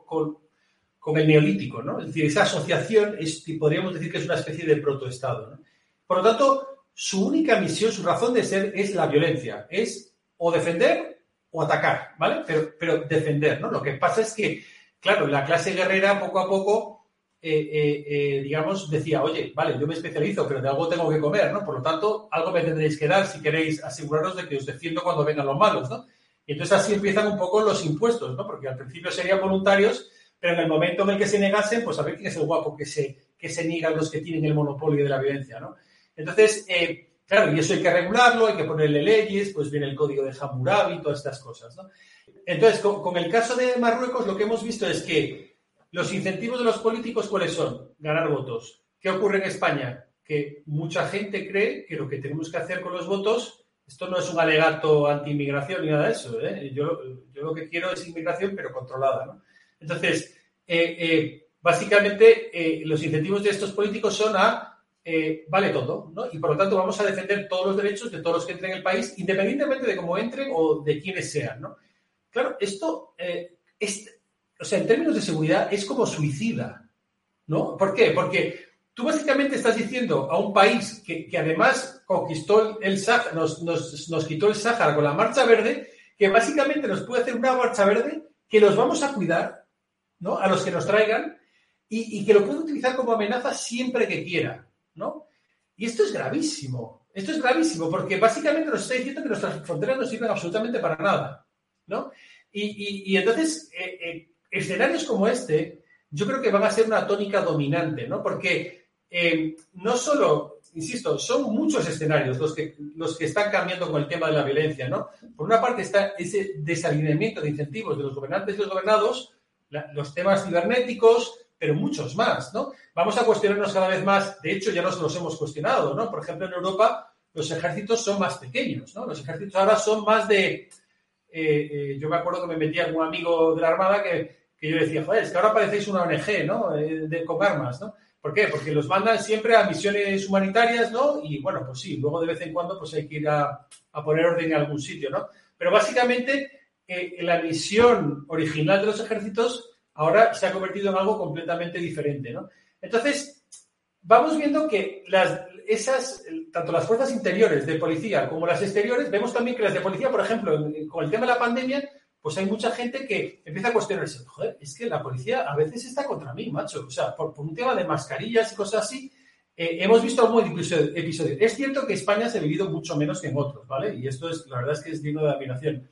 con, el neolítico, ¿no? Es decir, esa asociación es, podríamos decir que es una especie de protoestado. Por lo tanto, su única misión, su razón de ser es la violencia, es o defender o atacar, ¿vale? Pero, pero defender, ¿no? Lo que pasa es que, claro, la clase guerrera poco a poco eh, eh, eh, digamos, decía, oye, vale, yo me especializo, pero de algo tengo que comer, ¿no? Por lo tanto, algo me tendréis que dar si queréis aseguraros de que os defiendo cuando vengan los malos, ¿no? Y entonces así empiezan un poco los impuestos, ¿no? Porque al principio serían voluntarios, pero en el momento en el que se negasen, pues a ver quién es el guapo que se, que se niegan los que tienen el monopolio de la violencia, ¿no? Entonces, claro, y eso hay que regularlo, hay que ponerle leyes, pues viene el código de Hammurabi, todas estas cosas, ¿no? Entonces, con el caso de Marruecos, lo que hemos visto es que los incentivos de los políticos, ¿cuáles son? Ganar votos. ¿Qué ocurre en España? Que mucha gente cree que lo que tenemos que hacer con los votos, esto no es un alegato anti-inmigración ni nada de eso. ¿eh? Yo, lo que quiero es inmigración, pero controlada. Entonces, eh, eh, básicamente, los incentivos de estos políticos son a vale todo, ¿no? Y por lo tanto vamos a defender todos los derechos de todos los que entren en el país, independientemente de cómo entren o de quiénes sean, ¿no? Claro, esto, es, o sea, en términos de seguridad, es como suicida, ¿no? ¿Por qué? Porque tú básicamente estás diciendo a un país que, además conquistó el Sáhara, nos, nos, quitó el Sáhara con la marcha verde, que básicamente nos puede hacer una marcha verde que los vamos a cuidar, ¿no? A los que nos traigan y, que lo puede utilizar como amenaza siempre que quiera, ¿no? Y esto es gravísimo. Esto es gravísimo porque básicamente nos está diciendo que nuestras fronteras no sirven absolutamente para nada, ¿no? Y, entonces, eh, eh, escenarios como este, yo creo que van a ser una tónica dominante, ¿no? Porque eh, no solo, insisto, son muchos escenarios los que, los que están cambiando con el tema de la violencia, ¿no? Por una parte está ese desalineamiento de incentivos de los gobernantes y los gobernados, los temas cibernéticos, pero muchos más, ¿no? Vamos a cuestionarnos cada vez más, de hecho ya nos los hemos cuestionado, ¿no? Por ejemplo, en Europa los ejércitos son más pequeños, ¿no? Los ejércitos ahora son más de... Eh, eh, yo me acuerdo que me metía con un amigo de la Armada que que yo decía, joder, es que ahora parecéis una ONG, ¿no? Eh, de, con armas, ¿no? ¿Por qué? Porque los mandan siempre a misiones humanitarias, ¿no? Y bueno, pues sí, luego de vez en cuando pues hay que ir a, poner orden en algún sitio, ¿no? Pero básicamente la misión original de los ejércitos ahora se ha convertido en algo completamente diferente, ¿no? Entonces, vamos viendo que las, esas, tanto las fuerzas interiores de policía como las exteriores, vemos también que las de policía, por ejemplo, con el tema de la pandemia, pues hay mucha gente que empieza a cuestionarse, joder, es que la policía a veces está contra mí, macho. O sea, por, un tema de mascarillas y cosas así, eh, hemos visto algún episodio. Es cierto que España se ha vivido mucho menos que en otros, ¿vale? Y esto es, la verdad es que es digno de admiración.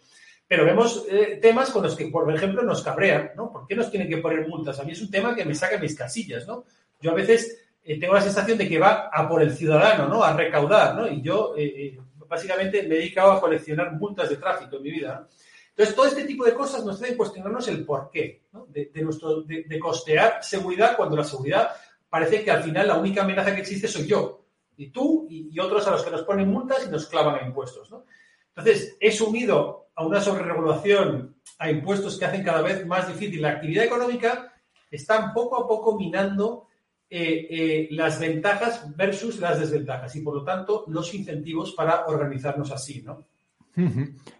Pero vemos eh, temas con los que, por ejemplo, nos cabrean, ¿no? ¿Por qué nos tienen que poner multas? A mí es un tema que me saca mis casillas, ¿no? Yo a veces eh, tengo la sensación de que va a por el ciudadano, ¿no? A recaudar, ¿no? Y yo, básicamente, me he dedicado a coleccionar multas de tráfico en mi vida, ¿no? Entonces, todo este tipo de cosas nos hacen cuestionarnos el porqué de, nuestro, de, costear seguridad cuando la seguridad parece que al final la única amenaza que existe soy yo, y tú y, otros a los que nos ponen multas y nos clavan a impuestos. Entonces, es unido a una sobreregulación, a impuestos que hacen cada vez más difícil la actividad económica, están poco a poco minando eh, eh, las ventajas versus las desventajas y por lo tanto los incentivos para organizarnos así, ¿no?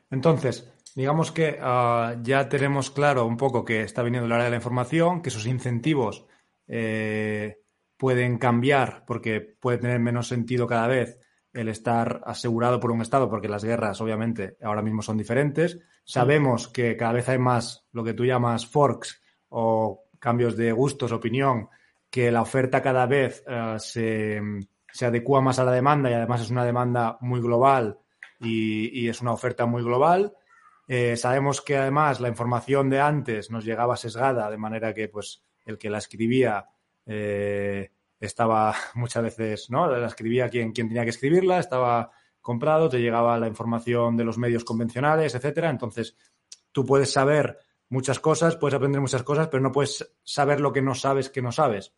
Entonces, digamos que ah, ya tenemos claro un poco que está viniendo el área de la información, que esos incentivos eh, pueden cambiar porque puede tener menos sentido cada vez el estar asegurado por un Estado, porque las guerras obviamente ahora mismo son diferentes. Sabemos que cada vez hay más lo que tú llamas forks o cambios de gustos, opinión, que la oferta cada vez eh, se, se, adecua más a la demanda y además es una demanda muy global y, es una oferta muy global. Eh, sabemos que además la información de antes nos llegaba sesgada, de manera que pues el que la escribía eh, estaba muchas veces, ¿no? La escribía quien, quien tenía que escribirla, estaba comprado, te llegaba la información de los medios convencionales, etcétera. Entonces, tú puedes saber muchas cosas, puedes aprender muchas cosas, pero no puedes saber lo que no sabes que no sabes.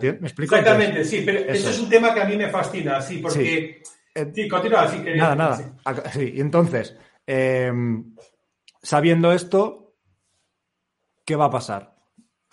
¿Me explico? Exactamente, sí, pero eso. es un tema que a mí me fascina, sí, porque... Sí, eh, continúa, sí, Nada, nada. Sí, y entonces, em, sabiendo esto, ¿qué va a pasar?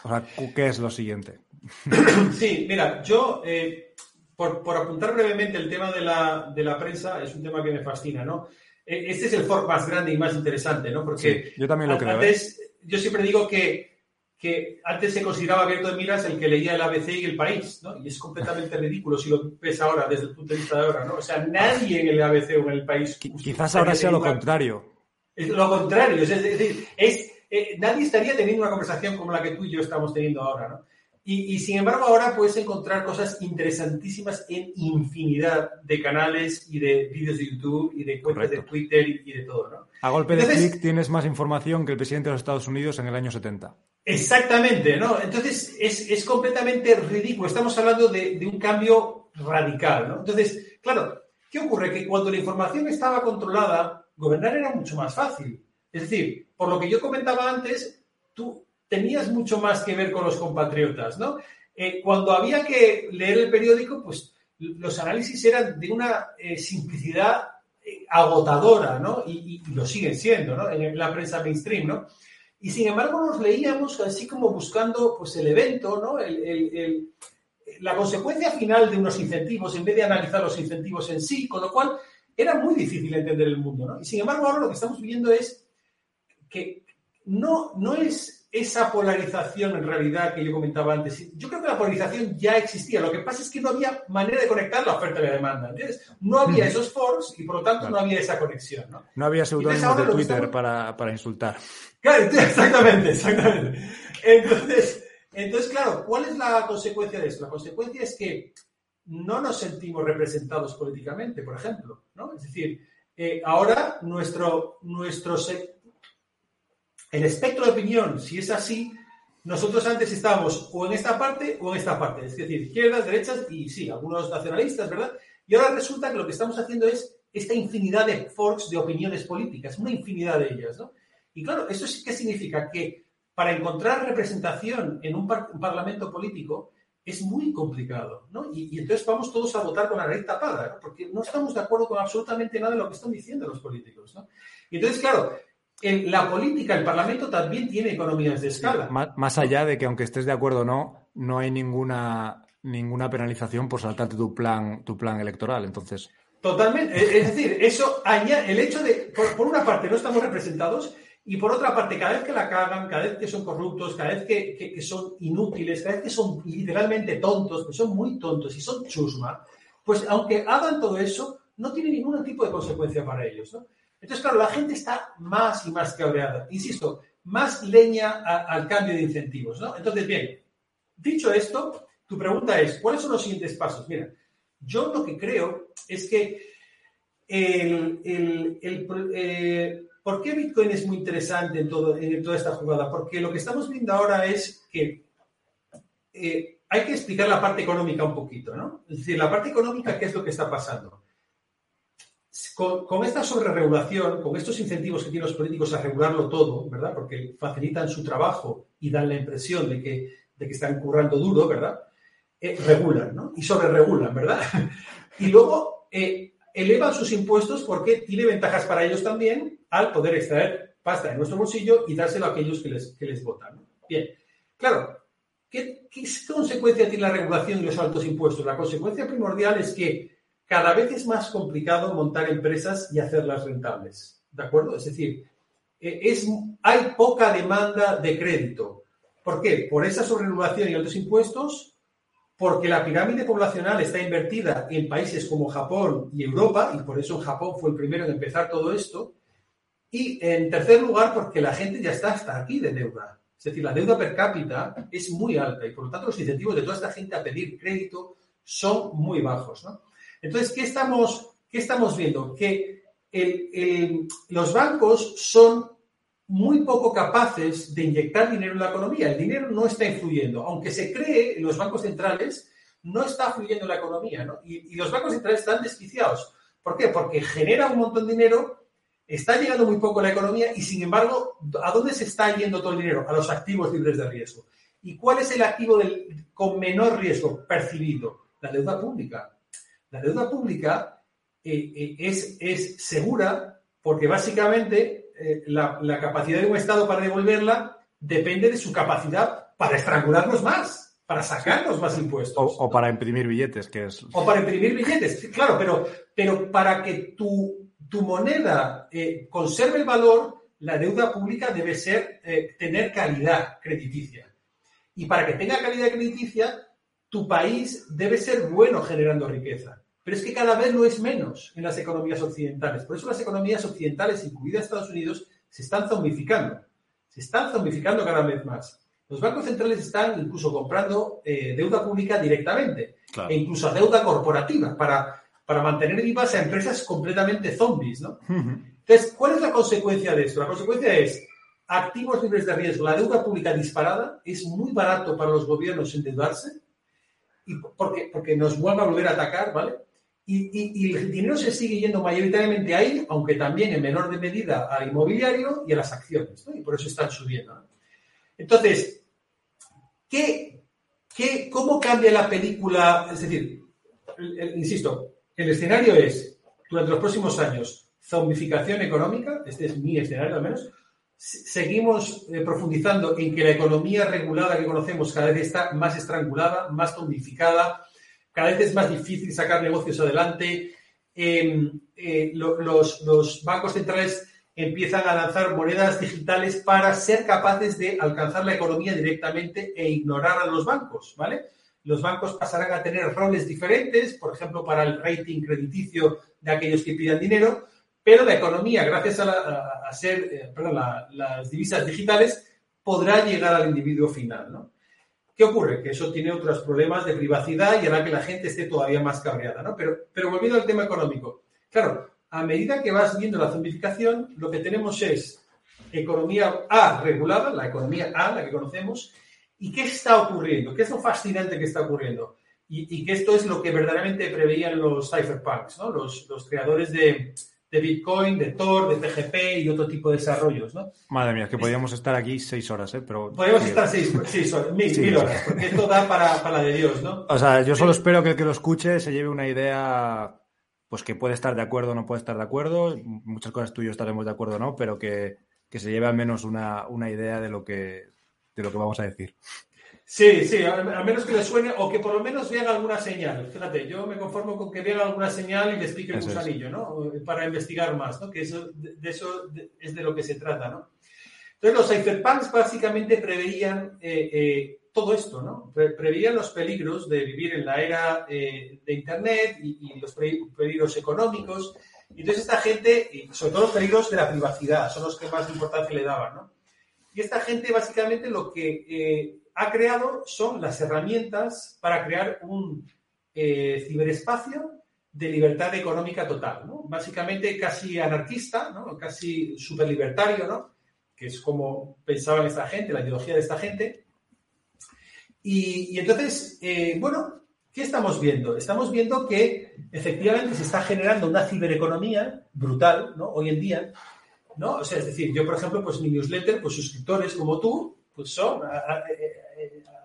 O sea, ¿qué es lo siguiente? Sí, mira, yo, eh, por, apuntar brevemente el tema de la, de la prensa, es un tema que me fascina, ¿no? E, este es el fork más grande y más interesante, ¿no? Porque yo también lo creo. ¿eh? Antes, yo siempre digo que, que antes se consideraba abierto de miras el que leía el ABC y el país, ¿no? Y es completamente ridículo si lo ves ahora, desde el punto de vista de ahora, ¿no? O sea, nadie en el ABC o en el país. Quizás ahora sea lo contrario. Es lo contrario, es decir, es, eh, nadie estaría teniendo una conversación como la que tú y yo estamos teniendo ahora, ¿no? Y, sin embargo, ahora puedes encontrar cosas interesantísimas en infinidad de canales y de vídeos de YouTube y de cuentas de Twitter y, de todo, ¿no? A golpe de clic tienes más información que el presidente de los Estados Unidos en el año 70. Exactamente, ¿no? Entonces es, completamente ridículo. Estamos hablando de, de, un cambio radical, ¿no? Entonces, claro, ¿qué ocurre? Que cuando la información estaba controlada, gobernar era mucho más fácil. Es decir, por lo que yo comentaba antes, tú tenías mucho más que ver con los compatriotas, ¿no? Eh, cuando había que leer el periódico, pues los análisis eran de una eh, simplicidad eh, agotadora, ¿no? Y, lo siguen siendo, ¿no? En la prensa mainstream, ¿no? Y sin embargo nos leíamos así como buscando, pues, el evento, ¿no? la consecuencia final de unos incentivos en vez de analizar los incentivos en sí, con lo cual era muy difícil entender el mundo, ¿no? Y sin embargo ahora lo que estamos viendo es que no, no es esa polarización en realidad que yo comentaba antes. Yo creo que la polarización ya existía. Lo que pasa es que no había manera de conectar la oferta y la demanda. No había esos forks y por lo tanto no había esa conexión. No, no había seudónimos de Twitter para, insultar. Claro, exactamente, exactamente. Entonces, entonces, claro, ¿cuál es la consecuencia de esto? La consecuencia es que no nos sentimos representados políticamente, por ejemplo. ¿no? Es decir, eh, ahora nuestro, nuestro, el espectro de opinión, si es así, nosotros antes estábamos o en esta parte o en esta parte, es decir, izquierdas, derechas y sí, algunos nacionalistas, ¿verdad? Y ahora resulta que lo que estamos haciendo es esta infinidad de forks de opiniones políticas, una infinidad de ellas, ¿no? Y claro, ¿eso sí que significa? Que para encontrar representación en un, parlamento político es muy complicado, ¿no? Y, entonces vamos todos a votar con la nariz tapada, ¿no? Porque no estamos de acuerdo con absolutamente nada de lo que están diciendo los políticos, ¿no? Y entonces, claro, en la política, el Parlamento también tiene economías de escala. más, allá de que aunque estés de acuerdo o no, no hay ninguna, ninguna penalización por saltarte tu plan, tu plan electoral. Entonces. Totalmente. Es decir, eso añade, el hecho de, por, una parte, no estamos representados y por otra parte, cada vez que la cagan, cada vez que son corruptos, cada vez que, son inútiles, cada vez que son literalmente tontos, que son muy tontos y son chusma, pues aunque hagan todo eso, no tiene ningún tipo de consecuencia para ellos. ¿no? Entonces, claro, la gente está más y más cabreada. Insisto, más leña al cambio de incentivos, ¿no? Entonces, bien, dicho esto, tu pregunta es, ¿cuáles son los siguientes pasos? Mira, yo lo que creo es que el, eh, ¿por qué Bitcoin es muy interesante en, todo, en toda esta jugada? Porque lo que estamos viendo ahora es que eh, hay que explicar la parte económica un poquito, ¿no? Es decir, la parte económica, ¿qué es lo que está pasando? Con, esta sobreregulación, con estos incentivos que tienen los políticos a regularlo todo, ¿verdad? Porque facilitan su trabajo y dan la impresión de que, de que están currando duro, ¿verdad? Eh, regulan, ¿no? Y sobreregulan, ¿verdad? y luego eh, elevan sus impuestos porque tiene ventajas para ellos también al poder extraer pasta de nuestro bolsillo y dárselo a aquellos que les, que les votan. Bien, claro, ¿qué, ¿qué consecuencia tiene la regulación y los altos impuestos? La consecuencia primordial es que cada vez es más complicado montar empresas y hacerlas rentables. ¿De acuerdo? Es decir, es, hay poca demanda de crédito. ¿Por qué? Por esa sobreregulación y altos impuestos, porque la pirámide poblacional está invertida en países como Japón y Europa, y por eso Japón fue el primero en empezar todo esto. Y en tercer lugar, porque la gente ya está hasta aquí de deuda. Es decir, la deuda per cápita es muy alta y por lo tanto los incentivos de toda esta gente a pedir crédito son muy bajos. ¿no? Entonces, ¿qué estamos, viendo? Que los bancos son muy poco capaces de inyectar dinero en la economía. El dinero no está influyendo. Aunque se cree en los bancos centrales, no está fluyendo en la economía. ¿no? Y, los bancos centrales están desquiciados. ¿Por qué? Porque genera un montón de dinero, está llegando muy poco a la economía y, sin embargo, ¿a dónde se está yendo todo el dinero? A los activos libres de riesgo. ¿Y cuál es el activo con menor riesgo percibido? La deuda pública. La deuda pública eh, eh, es, es, segura porque básicamente eh, la, la, capacidad de un Estado para devolverla depende de su capacidad para estrangularnos más, para sacarnos más impuestos. O, o para imprimir billetes, que es... O para imprimir billetes, claro, pero, pero para que tu, tu moneda conserve el valor, la deuda pública debe ser, tener calidad crediticia. Y para que tenga calidad crediticia, tu país debe ser bueno generando riqueza. Pero es que cada vez lo es menos en las economías occidentales. Por eso las economías occidentales, incluidas Estados Unidos, se están zombificando. Se están zombificando cada vez más. Los bancos centrales están incluso comprando eh, deuda pública directamente claro. e incluso deuda corporativa para, para mantener vivas a empresas completamente zombies. ¿no? Uh -huh. Entonces, ¿cuál es la consecuencia de esto? La consecuencia es activos libres de riesgo, la deuda pública disparada, es muy barato para los gobiernos endeudarse y porque, porque nos vuelve a volver a atacar, ¿vale? Y, y, y, el dinero se sigue yendo mayoritariamente ahí, aunque también en menor de medida al inmobiliario y a las acciones, ¿no? Y por eso están subiendo. Entonces, ¿qué, qué, ¿cómo cambia la película? Es decir, insisto, el escenario es, durante los próximos años, zombificación económica, este es mi escenario al menos, seguimos eh, profundizando en que la economía regulada que conocemos cada vez está más estrangulada, más zombificada, cada vez es más difícil sacar negocios adelante. Eh, eh, lo, los, bancos centrales empiezan a lanzar monedas digitales para ser capaces de alcanzar la economía directamente e ignorar a los bancos, ¿vale? Los bancos pasarán a tener roles diferentes, por ejemplo, para el rating crediticio de aquellos que pidan dinero, pero la economía, gracias a, ser, eh, perdón, la, las divisas digitales, podrá llegar al individuo final, ¿no? ¿Qué ocurre? Que eso tiene otros problemas de privacidad y hará que la gente esté todavía más cabreada, ¿no? Pero, pero volviendo al tema económico. Claro, a medida que vas viendo la zombificación, lo que tenemos es economía A regulada, la economía A, la que conocemos, ¿y qué está ocurriendo? ¿Qué es lo fascinante que está ocurriendo? Y, y que esto es lo que verdaderamente preveían los cypherpunks, ¿no? Los, los creadores de, de Bitcoin, de Tor, de PGP y otro tipo de desarrollos, ¿no? Madre mía, que podríamos estar aquí seis horas, ¿eh? Pero... Podríamos sí, estar seis, seis horas, mil, sí, mil horas, porque esto da para, para, la de Dios, ¿no? O sea, yo solo espero que el que lo escuche se lleve una idea, pues que puede estar de acuerdo o no puede estar de acuerdo, muchas cosas tú y yo estaremos de acuerdo, ¿no? Pero que, que se lleve al menos una, una idea de lo que, de lo que vamos a decir. Sí, sí, a, menos que les suene o que por lo menos vean alguna señal. Fíjate, yo me conformo con que vean alguna señal y les pique el gusanillo. ¿no? Para investigar más, ¿no? Que eso, de, de eso es de lo que se trata, ¿no? Entonces, los cypherpunks básicamente preveían eh, eh, todo esto, ¿no? Pre preveían los peligros de vivir en la era eh, de Internet y, y, los peligros económicos. Y entonces, esta gente, y sobre todo los peligros de la privacidad, son los que más importancia le daban, ¿no? Y esta gente, básicamente, lo que ha creado son las herramientas para crear un eh, ciberespacio de libertad económica total, ¿no? Básicamente casi anarquista, ¿no? Casi superlibertario, ¿no? Que es como pensaban esta gente, la ideología de esta gente. Y, entonces, eh, bueno, ¿qué estamos viendo? Estamos viendo que efectivamente se está generando una cibereconomía brutal, ¿no? Hoy en día, ¿no? O sea, es decir, yo, por ejemplo, pues mi newsletter, pues suscriptores como tú, pues son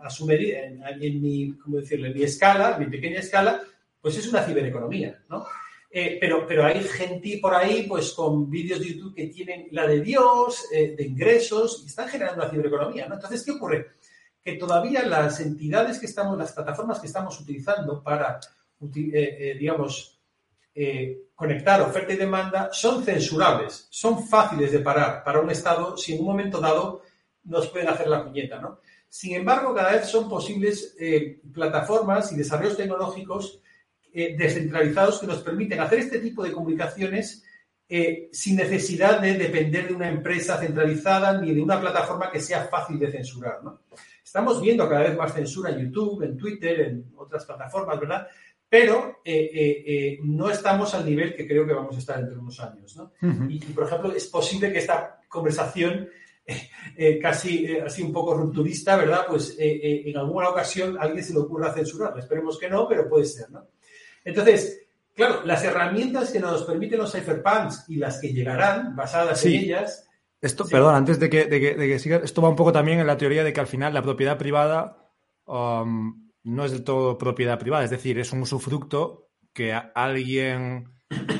a, su en, en, mi, ¿cómo decirlo? en mi escala, mi pequeña escala, pues es una cibereconomía, ¿no? Eh, pero, pero hay gente por ahí, pues con vídeos de YouTube que tienen la de Dios, eh, de ingresos, y están generando una cibereconomía, ¿no? Entonces, ¿qué ocurre? que todavía las entidades que estamos, las plataformas que estamos utilizando para, digamos, conectar oferta y demanda son censurables, son fáciles de parar para un Estado si en un momento dado nos pueden hacer la puñeta, ¿no? Sin embargo, cada vez son posibles eh, plataformas y desarrollos tecnológicos eh, descentralizados que nos permiten hacer este tipo de comunicaciones eh, sin necesidad de depender de una empresa centralizada ni de una plataforma que sea fácil de censurar. Estamos viendo cada vez más censura en YouTube, en Twitter, en otras plataformas, ¿verdad? Pero no estamos al nivel que creo que vamos a estar dentro de unos años. y, por ejemplo, es posible que esta conversación eh, casi eh, así un poco rupturista, ¿verdad? Pues eh, en alguna ocasión alguien se le ocurra censurar. Esperemos que no, pero puede ser, ¿no? Entonces, claro, las herramientas que nos permiten los cypherpunks y las que llegarán basadas en ellas. Esto, perdón, antes de que, de, que, siga, esto va un poco también en la teoría de que al final la propiedad privada um, no es del todo propiedad privada, es decir, es un usufructo que alguien,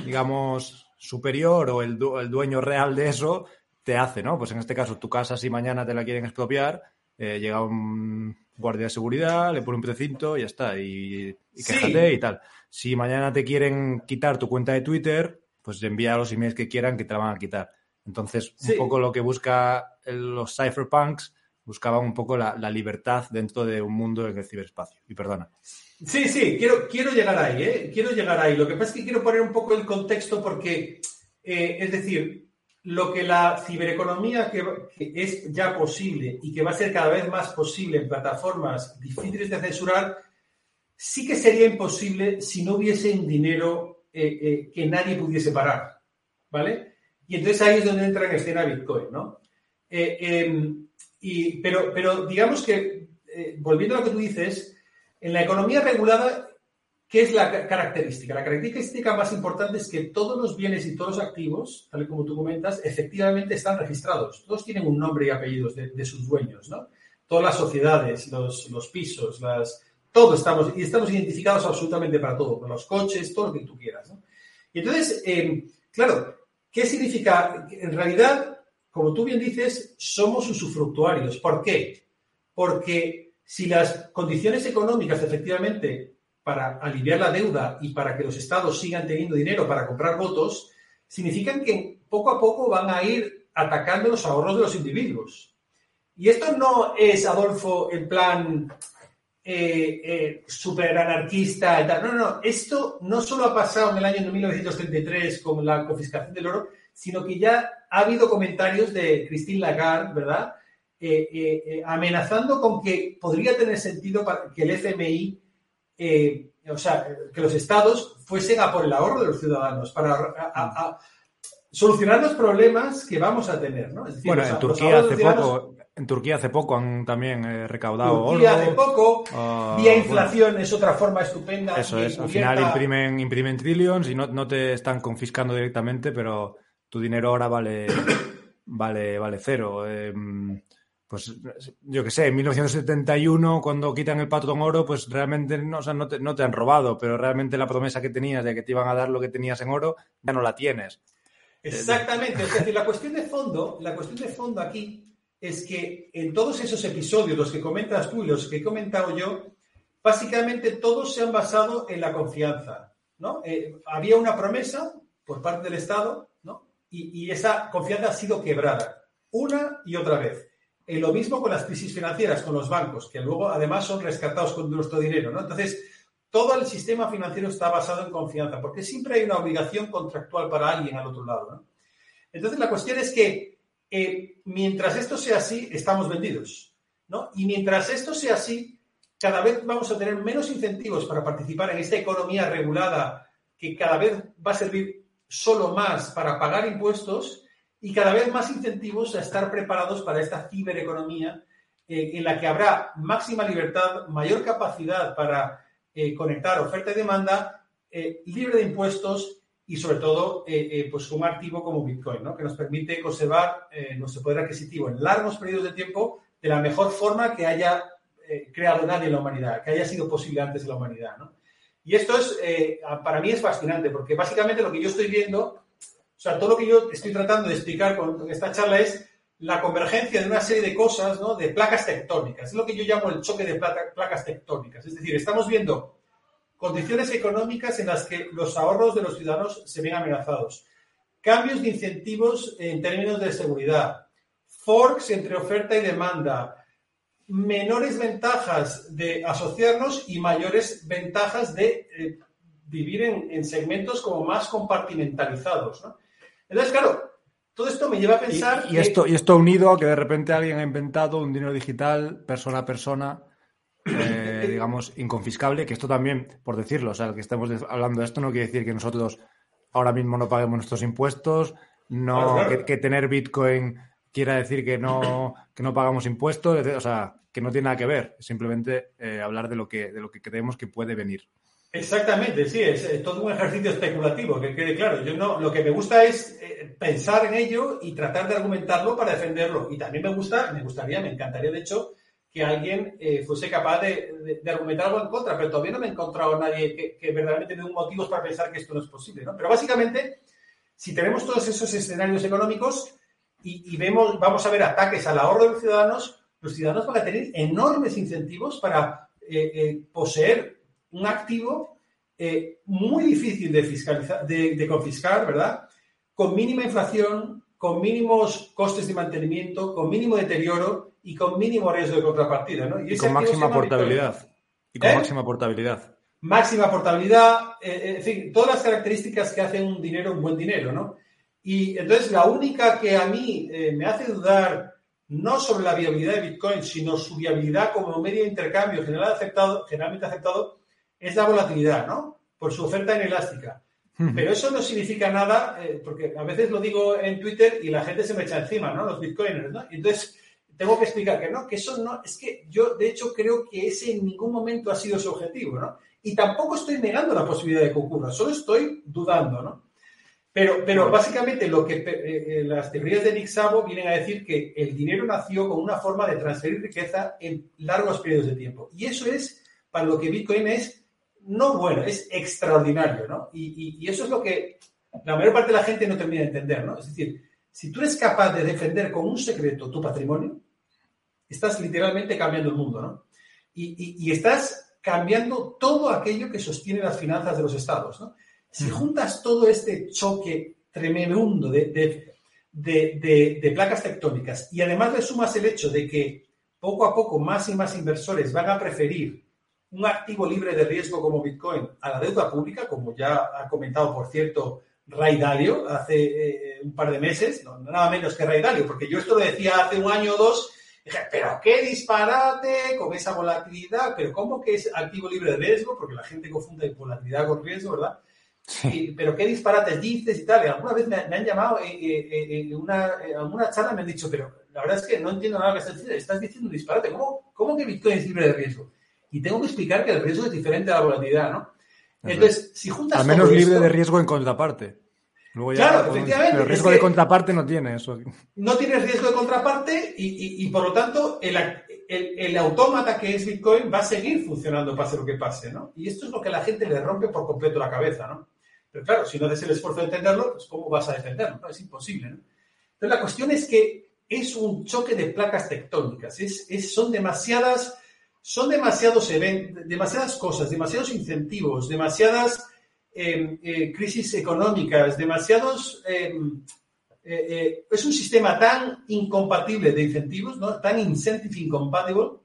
digamos, superior o el, el dueño real de eso te hace, ¿no? Pues en este caso, tu casa, si mañana te la quieren expropiar, eh, llega un guardia de seguridad, le pone un precinto y ya está, y, y quéjate y tal. Si mañana te quieren quitar tu cuenta de Twitter, pues envía los emails que quieran que te la van a quitar. Entonces, un poco lo que busca los cypherpunks, buscaban un poco la, libertad dentro de un mundo en el ciberespacio. Y perdona. Sí, sí, quiero, quiero llegar ahí, ¿eh? Quiero llegar ahí. Lo que pasa es que quiero poner un poco el contexto porque, eh, es decir, lo que la cibereconomía que, es ya posible y que va a ser cada vez más posible en plataformas difíciles de censurar, sí que sería imposible si no hubiese un dinero eh, eh, que nadie pudiese parar, ¿vale? Y entonces ahí es donde entra en escena Bitcoin, ¿no? Eh, em, y, pero, pero digamos que, volviendo a lo que tú dices, en la economía regulada ¿Qué es la característica? La característica más importante es que todos los bienes y todos los activos, tal y como tú comentas, efectivamente están registrados. Todos tienen un nombre y apellidos de, sus dueños, ¿no? Todas las sociedades, los, pisos, las, todo estamos, y estamos identificados absolutamente para todo, los coches, todo lo que tú quieras, ¿no? Y entonces, eh, claro, ¿qué significa? En realidad, como tú bien dices, somos usufructuarios. ¿Por qué? Porque si las condiciones económicas efectivamente para aliviar la deuda y para que los estados sigan teniendo dinero para comprar votos, significan que poco a poco van a ir atacando los ahorros de los individuos. Y esto no es, Adolfo, en plan eh, eh, super anarquista. No, no, no. Esto no solo ha pasado en el año 1933 con la confiscación del oro, sino que ya ha habido comentarios de Christine Lagarde, ¿verdad? Eh, amenazando con que podría tener sentido que el FMI eh, o sea, que los estados fuesen a por el ahorro de los ciudadanos para solucionar los problemas que vamos a tener, ¿no? bueno, en, Turquía hace poco, en Turquía hace poco han también eh, recaudado Turquía hace poco, ah, vía inflación es otra forma estupenda. Eso es, al final imprimen, imprimen trillions y no, no te están confiscando directamente, pero tu dinero ahora vale, vale, vale cero. Em, pues yo qué sé, en 1971, cuando quitan el patrón oro, pues realmente no, o sea, no, te, no, te, han robado, pero realmente la promesa que tenías de que te iban a dar lo que tenías en oro, ya no la tienes. Exactamente, es decir, la cuestión de fondo, la cuestión de fondo aquí es que en todos esos episodios, los que comentas tú y los que he comentado yo, básicamente todos se han basado en la confianza, ¿no? Eh, había una promesa por parte del Estado, ¿no? Y, y esa confianza ha sido quebrada una y otra vez. Y lo mismo con las crisis financieras, con los bancos, que luego además son rescatados con nuestro dinero, ¿no? Entonces, todo el sistema financiero está basado en confianza, porque siempre hay una obligación contractual para alguien al otro lado. Entonces, la cuestión es que eh, mientras esto sea así, estamos vendidos, ¿no? Y mientras esto sea así, cada vez vamos a tener menos incentivos para participar en esta economía regulada que cada vez va a servir solo más para pagar impuestos y cada vez más incentivos a estar preparados para esta cibereconomía eh, en la que habrá máxima libertad, mayor capacidad para eh, conectar oferta y demanda, eh, libre de impuestos y sobre todo pues un activo como Bitcoin, ¿no? que nos permite conservar nuestro poder adquisitivo en largos periodos de tiempo de la mejor forma que haya creado nadie en la humanidad, que haya sido posible antes de la humanidad. ¿no? Y esto es, para mí es fascinante, porque básicamente lo que yo estoy viendo o sea, todo lo que yo estoy tratando de explicar con esta charla es la convergencia de una serie de cosas, ¿no? De placas tectónicas. Es lo que yo llamo el choque de placas tectónicas. Es decir, estamos viendo condiciones económicas en las que los ahorros de los ciudadanos se ven amenazados, cambios de incentivos en términos de seguridad, forks entre oferta y demanda, menores ventajas de asociarnos y mayores ventajas de eh, vivir en, segmentos como más compartimentalizados. Entonces, claro, todo esto me lleva a pensar... Y, esto, y esto unido a que de repente alguien ha inventado un dinero digital persona a persona eh, digamos, inconfiscable, que esto también, por decirlo, o sea, que estemos hablando de esto no quiere decir que nosotros ahora mismo no paguemos nuestros impuestos, no Que, tener Bitcoin quiera decir que no, que no pagamos impuestos, o sea, que no tiene nada que ver, simplemente eh, hablar de lo que de lo que creemos que puede venir. Exactamente, sí, es, todo un ejercicio especulativo, que quede claro. Yo no, lo que me gusta es eh, pensar en ello y tratar de argumentarlo para defenderlo. Y también me gusta, me gustaría, me encantaría, de hecho, que alguien eh, fuese capaz de, argumentar algo en contra, pero todavía no me he encontrado nadie que, verdaderamente tenga motivos para pensar que esto no es posible. ¿no? Pero básicamente, si tenemos todos esos escenarios económicos y, vemos, vamos a ver ataques al ahorro de los ciudadanos, los ciudadanos van a tener enormes incentivos para eh, eh, poseer un activo muy difícil de, fiscalizar, de confiscar, ¿verdad? Con mínima inflación, con mínimos costes de mantenimiento, con mínimo deterioro y con mínimo riesgo de contrapartida. ¿no? Y, con máxima portabilidad. Y con ¿Eh? máxima portabilidad. Máxima portabilidad, eh, eh, en fin, todas las características que hacen un dinero un buen dinero, ¿no? Y entonces la única que a mí me hace dudar no sobre la viabilidad de Bitcoin, sino su viabilidad como medio de intercambio general aceptado, generalmente aceptado, es la volatilidad, ¿no? Por su oferta inelástica. Pero eso no significa nada, porque a veces lo digo en Twitter y la gente se me echa encima, ¿no? Los bitcoiners, ¿no? Entonces, tengo que explicar que no, que eso no, es que yo de hecho creo que ese en ningún momento ha sido su objetivo, ¿no? Y tampoco estoy negando la posibilidad de que ocurra, solo estoy dudando, ¿no? Pero, pero básicamente lo que eh, eh, las teorías de Nick Szabo vienen a decir que el dinero nació con una forma de transferir riqueza en largos periodos de tiempo. Y eso es para lo que Bitcoin es no bueno, es extraordinario, ¿no? Y, y eso es lo que la mayor parte de la gente no termina de entender, ¿no? Es decir, si tú eres capaz de defender con un secreto tu patrimonio, estás literalmente cambiando el mundo, ¿no? Y, estás cambiando todo aquello que sostiene las finanzas de los estados, ¿no? Si juntas todo este choque tremendo de, de, placas tectónicas y además le sumas el hecho de que poco a poco más y más inversores van a preferir un activo libre de riesgo como Bitcoin a la deuda pública, como ya ha comentado, por cierto, Ray Dalio hace eh, un par de meses, no, nada menos que Ray Dalio, porque yo esto lo decía hace un año o dos Dije, pero qué disparate con esa volatilidad, pero ¿cómo que es activo libre de riesgo? Porque la gente confunde volatilidad con riesgo, ¿verdad? Sí. pero qué disparates dices y tal. Y alguna vez me, han llamado en eh, eh, eh, una, alguna charla me han dicho, pero la verdad es que no entiendo nada que estás diciendo. Estás diciendo un disparate. ¿Cómo, ¿Cómo que Bitcoin es libre de riesgo? Y tengo que explicar que el riesgo es diferente a la volatilidad, ¿no? Entonces, si juntas. Al menos libre de riesgo en contraparte claro, efectivamente. Pero riesgo de contraparte no tiene eso. No tiene riesgo de contraparte y, por lo tanto el, el, autómata que es Bitcoin va a seguir funcionando pase lo que pase, ¿no? Y esto es lo que a la gente le rompe por completo la cabeza, ¿no? Pero claro, si no haces el esfuerzo de entenderlo, pues ¿cómo vas a defenderlo? Es imposible, ¿no? Entonces la cuestión es que es un choque de placas tectónicas, es, son demasiadas, son demasiados demasiadas cosas, demasiados incentivos, demasiadas Em, eh, crisis económicas, demasiados... Em, eh, eh, es un sistema tan incompatible de incentivos, ¿no? tan incentive incompatible,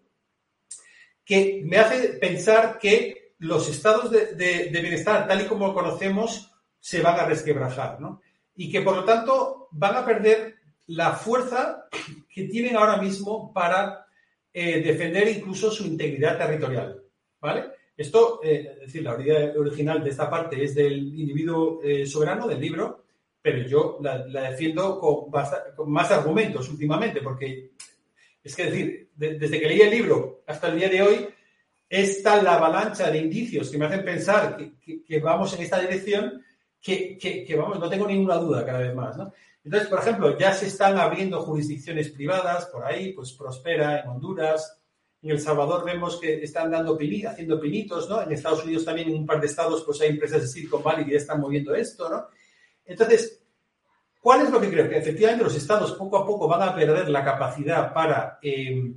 que me hace pensar que los estados de, bienestar, tal y como lo conocemos, se van a resquebrajar, ¿no? Y que por lo tanto van a perder la fuerza que tienen ahora mismo para defender incluso su integridad territorial, ¿vale? Esto, eh, es decir, la idea original de esta parte es del individuo eh, soberano del libro, pero yo la, defiendo con, más argumentos últimamente, porque es que decir, desde que leí el libro hasta el día de hoy, es tal la avalancha de indicios que me hacen pensar que, vamos en esta dirección que, que, vamos, no tengo ninguna duda cada vez más. ¿no? Entonces, por ejemplo, ya se están abriendo jurisdicciones privadas por ahí, pues Prospera en Honduras, en El Salvador vemos que están dando haciendo pinitos, ¿no? En Estados Unidos también, en un par de estados, pues hay empresas de Silicon Valley que ya están moviendo esto, ¿no? Entonces, ¿Cuál es lo que creo? Que efectivamente los estados poco a poco van a perder la capacidad para, eh,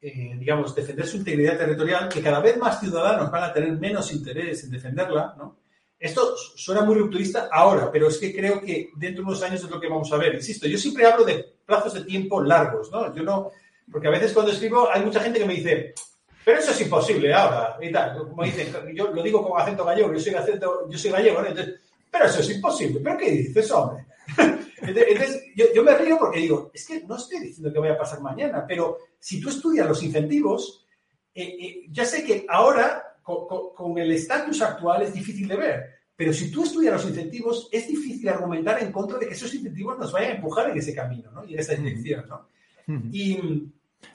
eh, digamos, defender su integridad territorial, que cada vez más ciudadanos van a tener menos interés en defenderla, ¿no? Esto suena muy rupturista ahora, pero es que creo que dentro de unos años es lo que vamos a ver. Insisto, yo siempre hablo de plazos de tiempo largos, ¿no? Yo no, porque a veces cuando escribo hay mucha gente que me dice, pero eso es imposible ahora, y tal. Como dicen, yo lo digo con acento gallego, yo soy, acento, yo soy gallego, ¿no? Pero eso es imposible. ¿Pero qué dices, hombre? Entonces, yo, me río porque digo, es que no estoy diciendo que vaya a pasar mañana, pero si tú estudias los incentivos, eh, eh, ya sé que ahora, con, el estatus actual, es difícil de ver, pero si tú estudias los incentivos, es difícil argumentar en contra de que esos incentivos nos vayan a empujar en ese camino, ¿no? Y en esa dirección, ¿no? Y,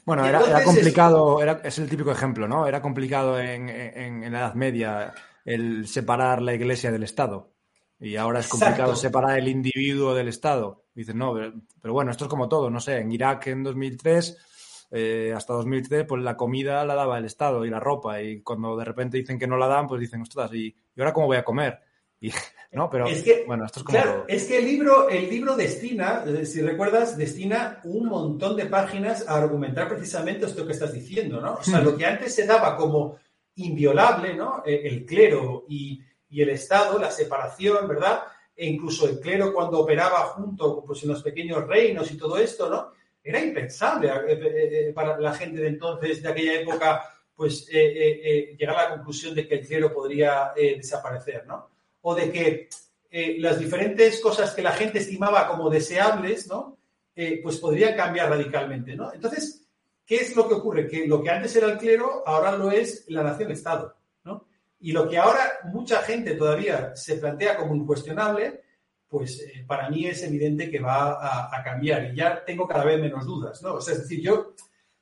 bueno, era, complicado, era, es el típico ejemplo, ¿no? Era complicado en, en, la Edad Media el separar la iglesia del Estado. Y ahora es complicado separar el individuo del Estado. Dicen, no, pero, bueno, esto es como todo, no sé, en Irak en 2003, eh, hasta 2003, pues la comida la daba el Estado y la ropa. Y cuando de repente dicen que no la dan, pues dicen, ostras, ¿y, ¿y ahora cómo voy a comer? Y, no, pero es que, bueno, esto es como claro, es que el libro, el libro destina, eh, si recuerdas, destina un montón de páginas a argumentar precisamente esto que estás diciendo, ¿no? O sea, lo que antes se daba como inviolable, ¿no? Eh, el clero y, y el Estado, la separación, ¿verdad? E incluso el clero cuando operaba junto, pues en los pequeños reinos y todo esto, ¿no? Era impensable eh, para la gente de entonces, de aquella época, pues llegar a la conclusión de que el clero podría desaparecer, ¿no? o de que eh, las diferentes cosas que la gente estimaba como deseables, ¿no? Eh, pues podrían cambiar radicalmente, ¿no? Entonces, ¿qué es lo que ocurre? Que lo que antes era el clero, ahora lo es la nación-estado, ¿no? Y lo que ahora mucha gente todavía se plantea como incuestionable, pues eh, para mí es evidente que va a, cambiar y ya tengo cada vez menos dudas, ¿no? Es decir, yo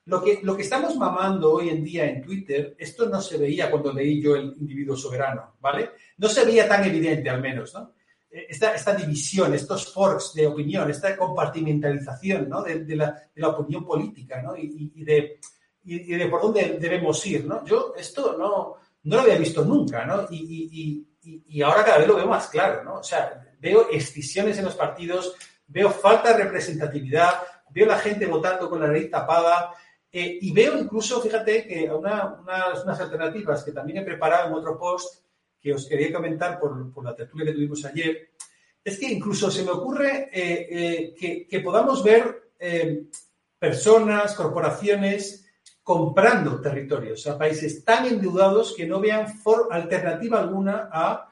lo que, lo que estamos mamando hoy en día en Twitter, esto no se veía cuando leí yo el individuo soberano, ¿vale? No se veía tan evidente al menos, ¿no? Eh, esta, esta división, estos forks de opinión, esta compartimentalización ¿no? de, la, de la opinión política ¿no? y, y de, y, de por dónde debemos ir. ¿no? Yo esto no, no lo había visto nunca ¿no? y, y, ahora cada vez lo veo más claro. ¿no? O sea, veo excisiones en los partidos, veo falta de representatividad, veo la gente votando con la nariz tapada, eh, y veo incluso, fíjate, que una, unas, unas, alternativas que también he preparado en otro post que os quería comentar por, por la tertulia que tuvimos ayer, es que incluso se me ocurre eh, eh, que, que, podamos ver personas, corporaciones comprando territorios a países tan endeudados que no vean alternativa alguna a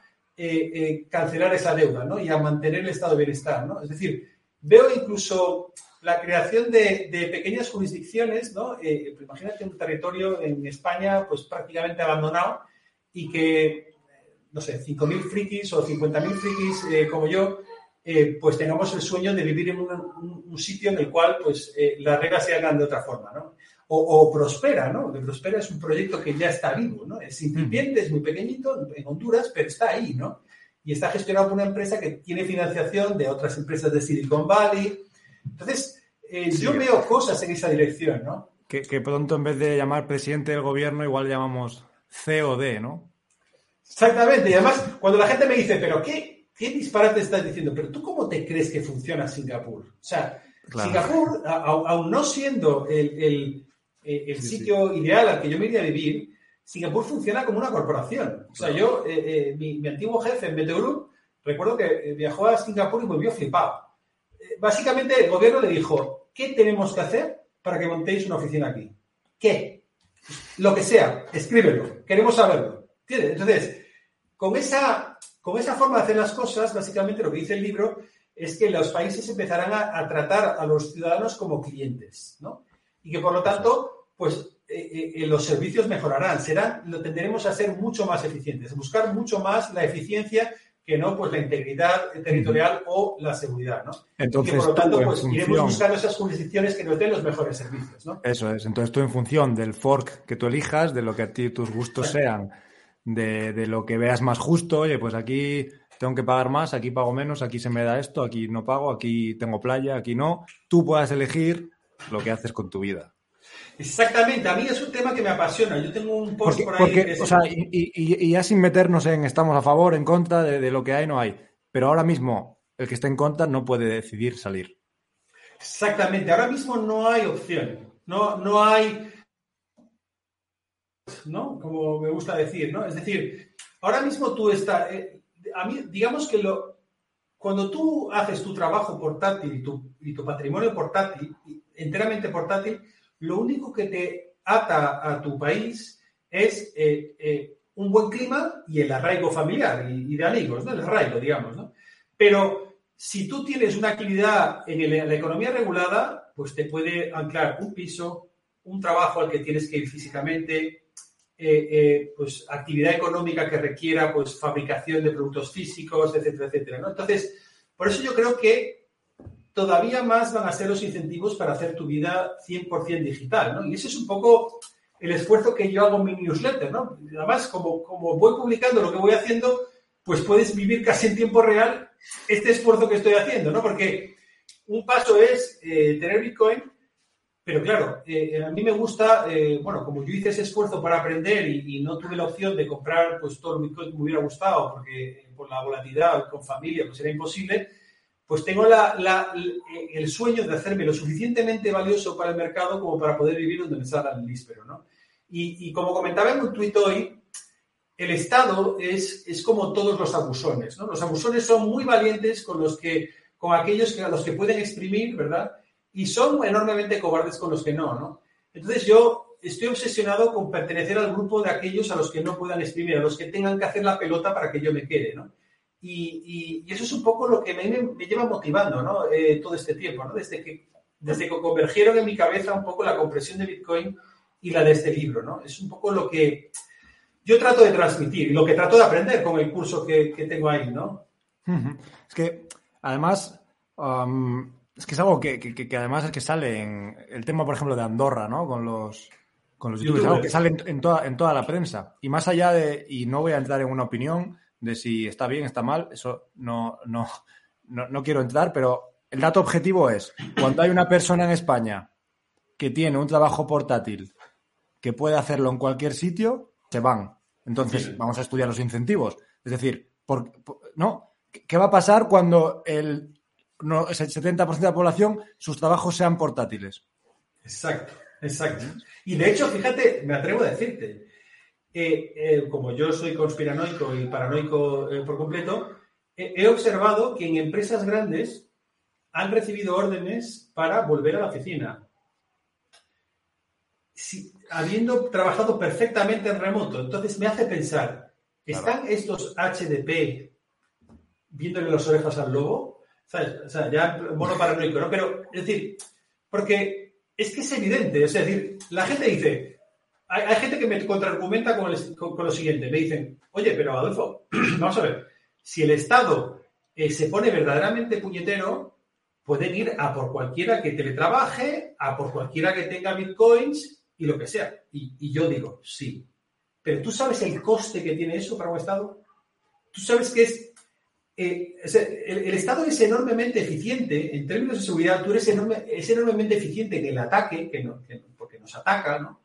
cancelar esa deuda ¿no? y a mantener el estado de bienestar. ¿no? Es decir, veo incluso la creación de, pequeñas jurisdicciones, ¿no? Eh, pues imagínate un territorio en España pues prácticamente abandonado y que, no sé, 5.000 frikis o 50.000 frikis eh, como yo, eh, pues tengamos el sueño de vivir en un, sitio en el cual pues las reglas se hagan de otra forma, ¿no? O, Prospera, ¿no? Prospera es un proyecto que ya está vivo, ¿no? Es incipiente, es muy pequeñito en Honduras, pero está ahí, ¿no? Y está gestionado por una empresa que tiene financiación de otras empresas de Silicon Valley, entonces, eh, yo veo cosas en esa dirección, ¿no? Que, pronto en vez de llamar presidente del gobierno, igual llamamos COD, ¿no? Exactamente. Y además, cuando la gente me dice, pero qué, qué disparate estás diciendo, pero tú cómo te crees que funciona Singapur? O sea, Singapur, aún no siendo el, sitio ideal al que yo me iría a vivir, Singapur funciona como una corporación. O sea, yo, eh, eh, mi, antiguo jefe en BT recuerdo que viajó a Singapur y volvió flipado básicamente el gobierno le dijo, ¿qué tenemos que hacer para que montéis una oficina aquí? ¿Qué? Lo que sea, escríbelo, queremos saberlo. Entonces, con esa, con esa forma de hacer las cosas, básicamente lo que dice el libro es que los países empezarán a, tratar a los ciudadanos como clientes, ¿no? Y que por lo tanto, pues eh, eh, eh, los servicios mejorarán, serán, lo tendremos a ser mucho más eficientes, buscar mucho más la eficiencia que no pues la integridad territorial o la seguridad, ¿no? Entonces, y por lo tanto, pues iremos buscando esas jurisdicciones que nos den los mejores servicios, ¿no? Eso es. Entonces tú en función del fork que tú elijas, de lo que a ti tus gustos sean, de, de lo que veas más justo, oye, pues aquí tengo que pagar más, aquí pago menos, aquí se me da esto, aquí no pago, aquí tengo playa, aquí no. Tú puedas elegir lo que haces con tu vida. Exactamente, a mí es un tema que me apasiona. Yo tengo un post por ahí. o sea, y, ya sin meternos en estamos a favor, en contra de, lo que hay, no hay. Pero ahora mismo, el que está en contra no puede decidir salir. Exactamente, ahora mismo no hay opción, no, no hay, ¿no? Como me gusta decir, ¿no? Es decir, ahora mismo tú estás, eh, a mí, digamos que lo, cuando tú haces tu trabajo portátil y tu, y tu patrimonio portátil, enteramente portátil, lo único que te ata a tu país es eh, eh, un buen clima y el arraigo familiar y, de amigos, ¿no? El arraigo, digamos, ¿no? Pero si tú tienes una actividad en, la economía regulada, pues te puede anclar un piso, un trabajo al que tienes que ir físicamente, eh, pues actividad económica que requiera pues fabricación de productos físicos, etcétera, etcétera. Entonces, por eso yo creo que todavía más van a ser los incentivos para hacer tu vida 100% digital, ¿no? Y ese es un poco el esfuerzo que yo hago en mi newsletter, ¿no? Además, como, como voy publicando lo que voy haciendo, pues puedes vivir casi en tiempo real este esfuerzo que estoy haciendo, ¿no? Porque un paso es eh, tener Bitcoin, pero claro, eh, a mí me gusta, eh, bueno, como yo hice ese esfuerzo para aprender y, no tuve la opción de comprar pues todo el Bitcoin que me hubiera gustado, porque por la volatilidad con familia pues era imposible, pues tengo el sueño de hacerme lo suficientemente valioso para el mercado como para poder vivir donde me salga el níspero, ¿no? Y, como comentaba en un tuit hoy, el Estado es, es como todos los abusones, ¿no? Los abusones son muy valientes con los que, con aquellos que, a los que pueden exprimir, ¿verdad? Y son enormemente cobardes con los que no, ¿no? Entonces yo estoy obsesionado con pertenecer al grupo de aquellos a los que no puedan exprimir, a los que tengan que hacer la pelota para que yo me quede, ¿no? Y, eso es un poco lo que me, me lleva motivando ¿no? Eh, todo este tiempo, ¿no? desde, que, desde que convergieron en mi cabeza un poco la compresión de Bitcoin y la de este libro. ¿no? Es un poco lo que yo trato de transmitir y lo que trato de aprender con el curso que, que tengo ahí. ¿no? Es que, además, um, es que es algo que, que, además es que sale en el tema, por ejemplo, de Andorra, ¿no? Con los, con los youtubers, algo que sale en, en, toda, en toda la prensa. Y más allá de, y no voy a entrar en una opinión, de si está bien, está mal, eso no, no, no, quiero entrar, pero el dato objetivo es, cuando hay una persona en España que tiene un trabajo portátil que puede hacerlo en cualquier sitio, se van. Entonces, vamos a estudiar los incentivos. Es decir, por, ¿no? ¿qué va a pasar cuando el, no, el 70% de la población sus trabajos sean portátiles? Exacto, exacto. Y de hecho, fíjate, me atrevo a decirte, eh, como yo soy conspiranoico y paranoico eh, por completo, he observado que en empresas grandes han recibido órdenes para volver a la oficina. habiendo trabajado perfectamente en remoto. Entonces me hace pensar, ¿están estos HDP viéndole las orejas al lobo? O sea, ya mono paranoico, ¿no? Pero, es decir, porque es que es evidente, es decir, la gente dice, hay, gente que me contraargumenta con, con, lo siguiente. Me dicen, oye, pero Adolfo, vamos a ver, si el Estado eh, se pone verdaderamente puñetero, pueden ir a por cualquiera que teletrabaje, a por cualquiera que tenga bitcoins y lo que sea. Y, yo digo, sí. Pero tú sabes el coste que tiene eso para un Estado. Tú sabes que es eh, el, Estado es enormemente eficiente en términos de seguridad, tú eres es enormemente eficiente en el ataque, que porque nos ataca, ¿no?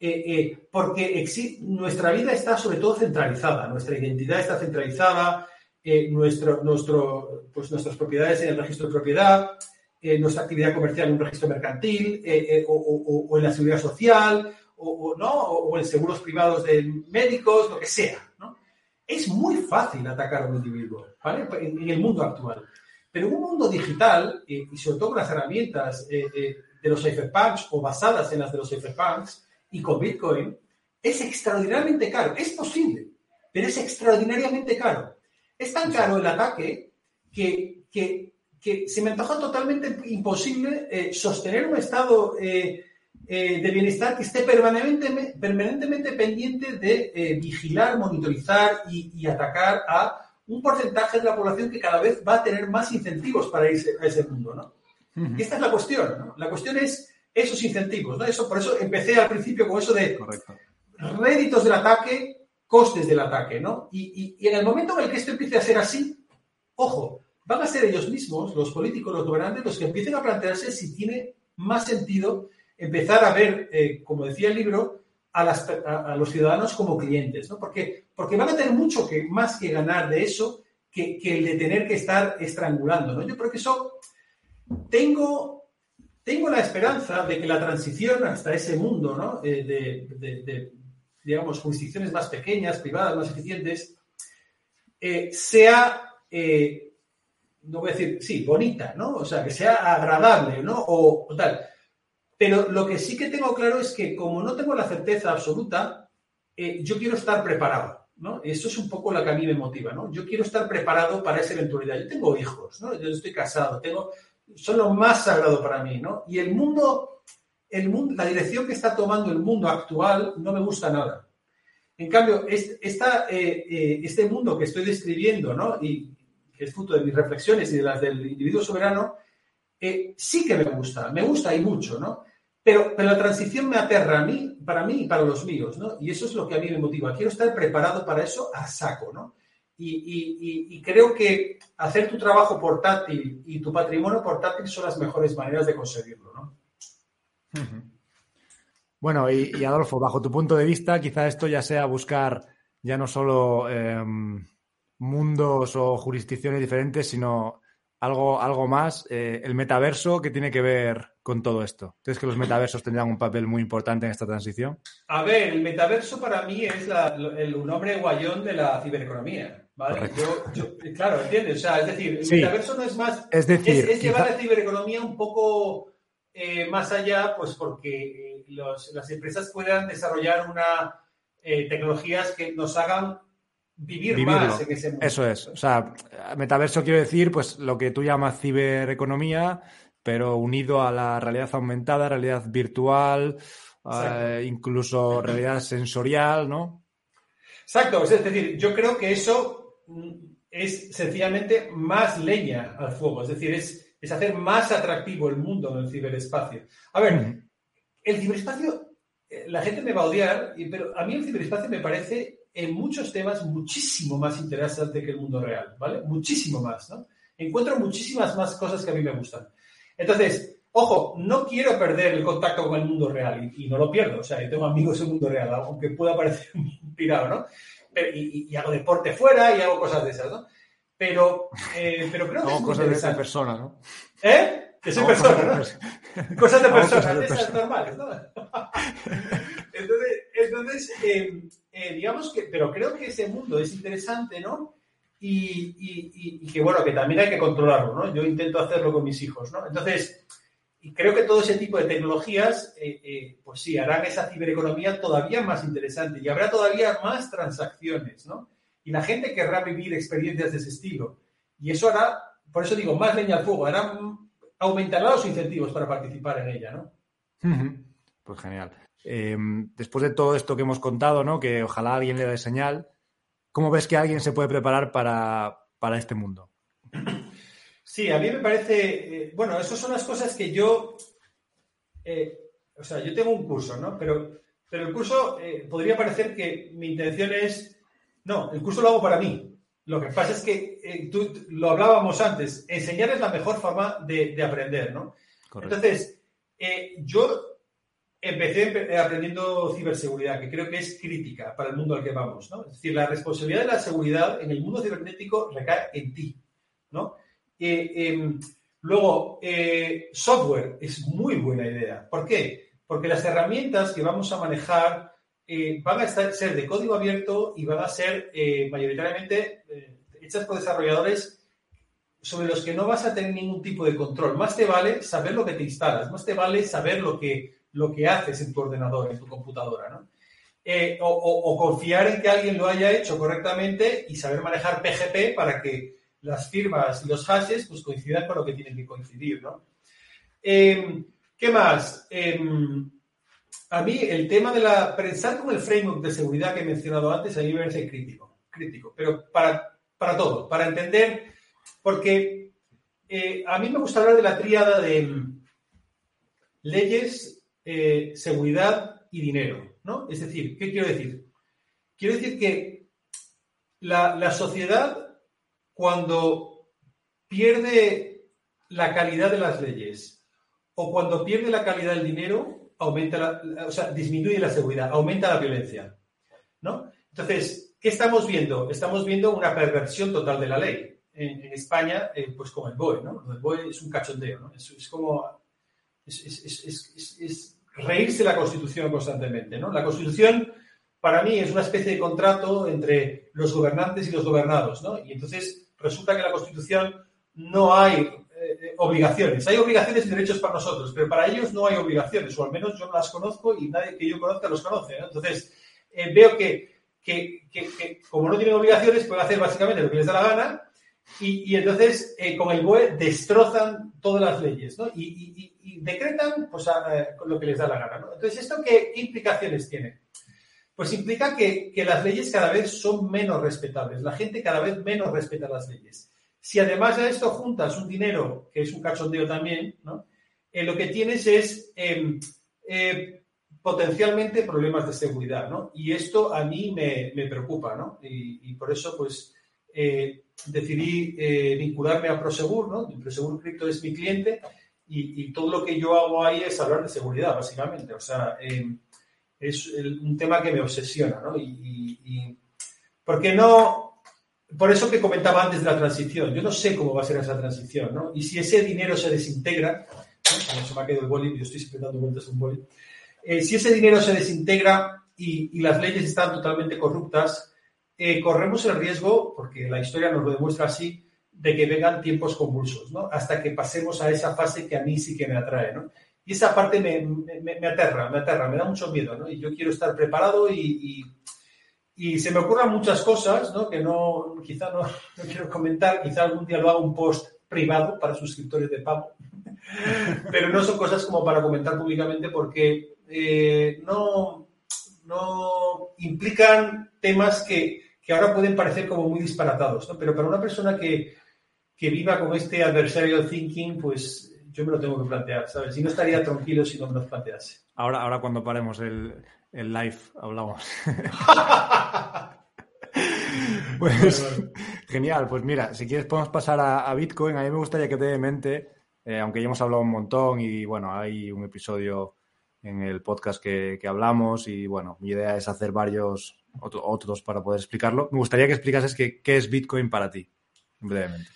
Eh, eh, porque nuestra vida está sobre todo centralizada, nuestra identidad está centralizada, eh, nuestro, nuestro, pues nuestras propiedades en el registro de propiedad, nuestra actividad comercial en un registro mercantil, o, en la seguridad social, o, ¿no? o en seguros privados de médicos, lo que sea. ¿no? Es muy fácil atacar a un individuo ¿vale? en, el mundo actual. Pero en un mundo digital, y sobre todo con las herramientas de los cypherpunks o basadas en las de los cypherpunks, y con Bitcoin es extraordinariamente caro. Es posible, pero es extraordinariamente caro. Es tan caro el ataque que, se me antoja totalmente imposible eh, sostener un estado eh, eh, de bienestar que esté permanentemente, permanentemente pendiente de vigilar, monitorizar y, atacar a un porcentaje de la población que cada vez va a tener más incentivos para irse a ese mundo. ¿no? Y esta es la cuestión. ¿no? La cuestión es esos incentivos, ¿no? Eso, por eso empecé al principio con eso de réditos del ataque, costes del ataque, ¿no? Y, en el momento en el que esto empiece a ser así, ojo, van a ser ellos mismos, los políticos, los gobernantes, los que empiecen a plantearse si tiene más sentido empezar a ver, eh, como decía el libro, a, los ciudadanos como clientes, ¿no? Porque, porque van a tener mucho que, más que ganar de eso que, el de tener que estar estrangulando. ¿no? Yo creo que eso tengo, tengo la esperanza de que la transición hasta ese mundo ¿no? Eh, de, digamos, jurisdicciones más pequeñas, privadas, más eficientes, eh, sea, eh, no voy a decir, sí, bonita, ¿no? O sea, que sea agradable, ¿no? o tal. Pero lo que sí que tengo claro es que como no tengo la certeza absoluta, yo quiero estar preparado, ¿no? Eso es un poco lo que a mí me motiva, ¿no? Yo quiero estar preparado para esa eventualidad. Yo tengo hijos, ¿no? Yo estoy casado, tengo, son lo más sagrado para mí, ¿no? Y el mundo, el mundo, la dirección que está tomando el mundo actual no me gusta nada. En cambio, esta, eh, eh, este mundo que estoy describiendo, ¿no? Y que es fruto de mis reflexiones y de las del individuo soberano, sí que me gusta, me gusta y mucho, ¿no? Pero, pero la transición me aterra a mí, para mí y para los míos, ¿no? Y eso es lo que a mí me motiva. Quiero estar preparado para eso a saco, ¿no? Y, creo que hacer tu trabajo portátil y tu patrimonio portátil son las mejores maneras de conseguirlo, ¿no? Bueno, y, Adolfo, bajo tu punto de vista, quizá esto ya sea buscar ya no solo em, mundos o jurisdicciones diferentes, sino algo, algo más, eh, el metaverso, que tiene que ver con todo esto? ¿Crees que los metaversos tendrán un papel muy importante en esta transición? A ver, el metaverso para mí es el nombre guayón de la cibereconomía. ¿Vale? claro, ¿entiendes? O sea, es decir, el metaverso no es más. Es decir, es, llevar la cibereconomía un poco eh, más allá, pues porque eh, las empresas puedan desarrollar una tecnologías que nos hagan vivir más en ese mundo. Eso es. O sea, metaverso quiero decir, pues lo que tú llamas cibereconomía, pero unido a la realidad aumentada, realidad virtual, eh, incluso realidad sensorial, ¿no? Exacto. Es decir, yo creo que eso es sencillamente más leña al fuego. Es decir, es, es hacer más atractivo el mundo del ciberespacio. A ver, el ciberespacio, eh, la gente me va a odiar, pero a mí el ciberespacio me parece en muchos temas muchísimo más interesante que el mundo real, ¿vale? Muchísimo más, ¿no? Encuentro muchísimas más cosas que a mí me gustan. Entonces, ojo, no quiero perder el contacto con el mundo real y, no lo pierdo. O sea, yo tengo amigos en el mundo real, aunque pueda parecer un pirado, ¿no? Y, hago deporte fuera y hago cosas de esas, ¿no? Pero, eh, pero creo que no, es cosas de esa persona, ¿no? ¿Eh? Que soy persona, ¿no? Cosas de persona, esas normales, ¿no? entonces, entonces eh, eh, digamos que, pero creo que ese mundo es interesante, ¿no? Y, que, bueno, que también hay que controlarlo, ¿no? Yo intento hacerlo con mis hijos, ¿no? Entonces, creo que todo ese tipo de tecnologías, eh, pues sí, harán esa cibereconomía todavía más interesante y habrá todavía más transacciones, ¿no? Y la gente querrá vivir experiencias de ese estilo. Y eso hará, por eso digo, más leña al fuego, hará, aumentará los incentivos para participar en ella, ¿no? Pues genial. Em, después de todo esto que hemos contado, ¿no? que ojalá alguien le dé señal, ¿cómo ves que alguien se puede preparar para, este mundo? Sí, a mí me parece, eh, bueno, esas son las cosas que yo, eh, o sea, yo tengo un curso, ¿no? Pero, pero el curso eh, podría parecer que mi intención es, no, el curso lo hago para mí. Lo que pasa es que tú lo hablábamos antes, enseñar es la mejor forma de, aprender, ¿no? Entonces, yo empecé aprendiendo ciberseguridad, que creo que es crítica para el mundo al que vamos, ¿no? Es decir, la responsabilidad de la seguridad en el mundo cibernético recae en ti, ¿no? Eh, em, luego, eh, software es muy buena idea. ¿Por qué? Porque las herramientas que vamos a manejar eh, van a ser de código abierto y van a ser mayoritariamente hechas por desarrolladores sobre los que no vas a tener ningún tipo de control. Más te vale saber lo que te instalas, más te vale saber lo que lo que haces en tu ordenador, en tu computadora, ¿no? Eh, o, confiar en que alguien lo haya hecho correctamente y saber manejar PGP para que las firmas y los hashes pues, coincidan con lo que tienen que coincidir, ¿no? Em, ¿Qué más? Em, a mí el tema de la... Pensar con el framework de seguridad que he mencionado antes a mí me parece crítico, crítico, pero para, para todo, para entender, porque eh, a mí me gusta hablar de la tríada de leyes, eh, seguridad y dinero, ¿no? Es decir, ¿qué quiero decir? Quiero decir que la, sociedad, cuando pierde la calidad de las leyes o cuando pierde la calidad del dinero, aumenta la, o sea, disminuye la seguridad, aumenta la violencia, ¿no? Entonces, ¿qué estamos viendo? Estamos viendo una perversión total de la ley. En, España, eh, pues como el BOE, ¿no? El BOE es un cachondeo, ¿no? Es, como... Es, reírse la Constitución constantemente, ¿no? La Constitución, para mí, es una especie de contrato entre los gobernantes y los gobernados, ¿no? Y entonces resulta que la Constitución no hay eh, obligaciones. Hay obligaciones y derechos para nosotros, pero para ellos no hay obligaciones, o al menos yo no las conozco y nadie que yo conozca los conoce. Entonces, eh, veo que, como no tienen obligaciones, pueden hacer básicamente lo que les da la gana y, entonces eh, con el BOE destrozan todas las leyes y, decretan pues, lo que les da la gana. Entonces, ¿esto qué, implicaciones tiene? Pues implica que, que las leyes cada vez son menos respetables, la gente cada vez menos respeta las leyes. Si además de esto juntas un dinero, que es un cachondeo también, ¿no? Eh, lo que tienes es em, eh, potencialmente problemas de seguridad, ¿no? Y esto a mí me, preocupa, ¿no? Y, por eso, pues, eh, decidí vincularme a Prosegur, ¿no? Prosegur Crypto es mi cliente y, todo lo que yo hago ahí es hablar de seguridad, básicamente. O sea, em, es un tema que me obsesiona, ¿no? Y, y, porque no, por eso que comentaba antes de la transición, yo no sé cómo va a ser esa transición, ¿no? Y si ese dinero se desintegra, ¿no? se me ha quedado el boli, yo estoy siempre dando vueltas un boli, eh, si ese dinero se desintegra y, las leyes están totalmente corruptas, eh, corremos el riesgo, porque la historia nos lo demuestra así, de que vengan tiempos convulsos, ¿no? Hasta que pasemos a esa fase que a mí sí que me atrae, ¿no? Y esa parte me, me, aterra, me aterra, me da mucho miedo, ¿no? Y yo quiero estar preparado y y se me ocurran muchas cosas, ¿no? Que no, quizá no, quiero comentar, quizá algún día lo haga un post privado para suscriptores de pago, pero no son cosas como para comentar públicamente porque eh, no, no implican temas que, que, ahora pueden parecer como muy disparatados, ¿no? Pero para una persona que, que viva con este adversarial thinking, pues yo me lo tengo que plantear, ¿sabes? Y no estaría tranquilo si no me lo plantease. Ahora, ahora cuando paremos el, el live hablamos. pues genial, pues mira, si quieres podemos pasar a, Bitcoin. A mí me gustaría que te dé mente, eh, aunque ya hemos hablado un montón y bueno, hay un episodio en el podcast que, hablamos y bueno, mi idea es hacer varios otros para poder explicarlo. Me gustaría que explicases qué es Bitcoin para ti, brevemente.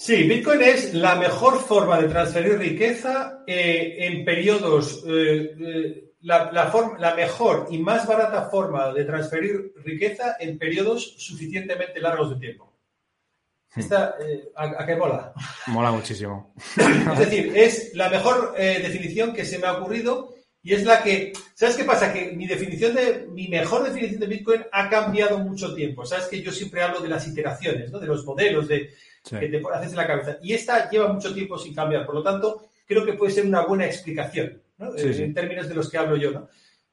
Sí, Bitcoin es la mejor forma de transferir riqueza eh, en periodos eh, la, mejor y más barata forma de transferir riqueza en periodos suficientemente largos de tiempo. Hmm. Esta, eh, ¿a, qué mola? Mola muchísimo. es decir, es la mejor eh, definición que se me ha ocurrido y es la que, ¿sabes qué pasa? Que mi definición de, mi mejor definición de Bitcoin ha cambiado mucho tiempo. Sabes que yo siempre hablo de las iteraciones, ¿no? De los modelos de, que te haces en la cabeza. Y esta lleva mucho tiempo sin cambiar. Por lo tanto, creo que puede ser una buena explicación. Eh, en términos de los que hablo yo, ¿no?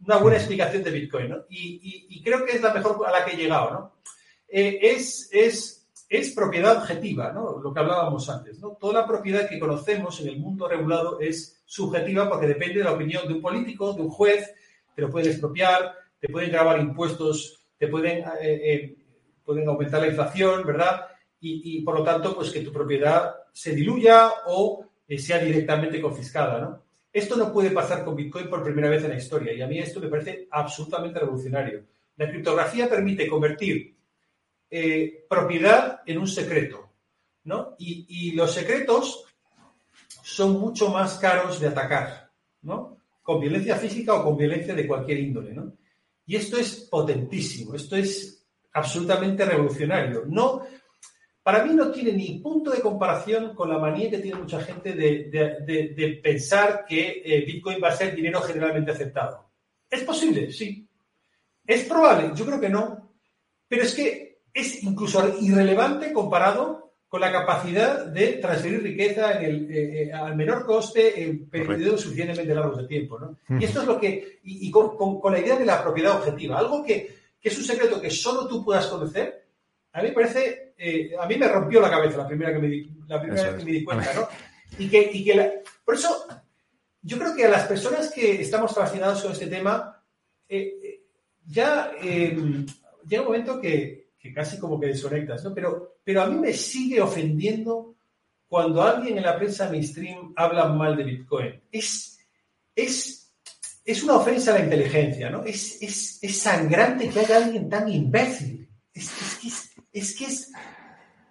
Una buena explicación de Bitcoin, ¿no? Y, creo que es la mejor a la que he llegado, ¿no? Eh, es, es, es, propiedad objetiva, ¿no? Lo que hablábamos antes, ¿no? Toda la propiedad que conocemos en el mundo regulado es subjetiva porque depende de la opinión de un político, de un juez, te lo pueden expropiar, te pueden grabar impuestos, te pueden, eh, pueden aumentar la inflación, ¿verdad? Y, y, por lo tanto, pues que tu propiedad se diluya o sea directamente confiscada, ¿no? Esto no puede pasar con Bitcoin por primera vez en la historia y a mí esto me parece absolutamente revolucionario. La criptografía permite convertir eh, propiedad en un secreto, ¿no? Y, los secretos son mucho más caros de atacar, ¿no? Con violencia física o con violencia de cualquier índole, ¿no? Y esto es potentísimo, esto es absolutamente revolucionario. No, para mí no tiene ni punto de comparación con la manía que tiene mucha gente de, pensar que eh, Bitcoin va a ser dinero generalmente aceptado. ¿Es posible? Sí. ¿Es probable? Yo creo que no. Pero es que es incluso irrelevante comparado con la capacidad de transferir riqueza en el, eh, eh, al menor coste en periodos suficientemente largos de tiempo. ¿no? Y esto es lo que, y, con, la idea de la propiedad objetiva, algo que, que es un secreto que solo tú puedas conocer, a mí me parece, eh, a mí me rompió la cabeza la primera, que me di, la primera que me di cuenta, ¿no? Y que, y que por eso, yo creo que a las personas que estamos fascinados con este tema, eh, eh, ya llega un momento que, que, casi como que desconectas, ¿no? Pero, pero a mí me sigue ofendiendo cuando alguien en la prensa mainstream habla mal de Bitcoin. Es, es, es una ofensa a la inteligencia, ¿no? Es, es, es sangrante que haya alguien tan imbécil es, que, es, que es,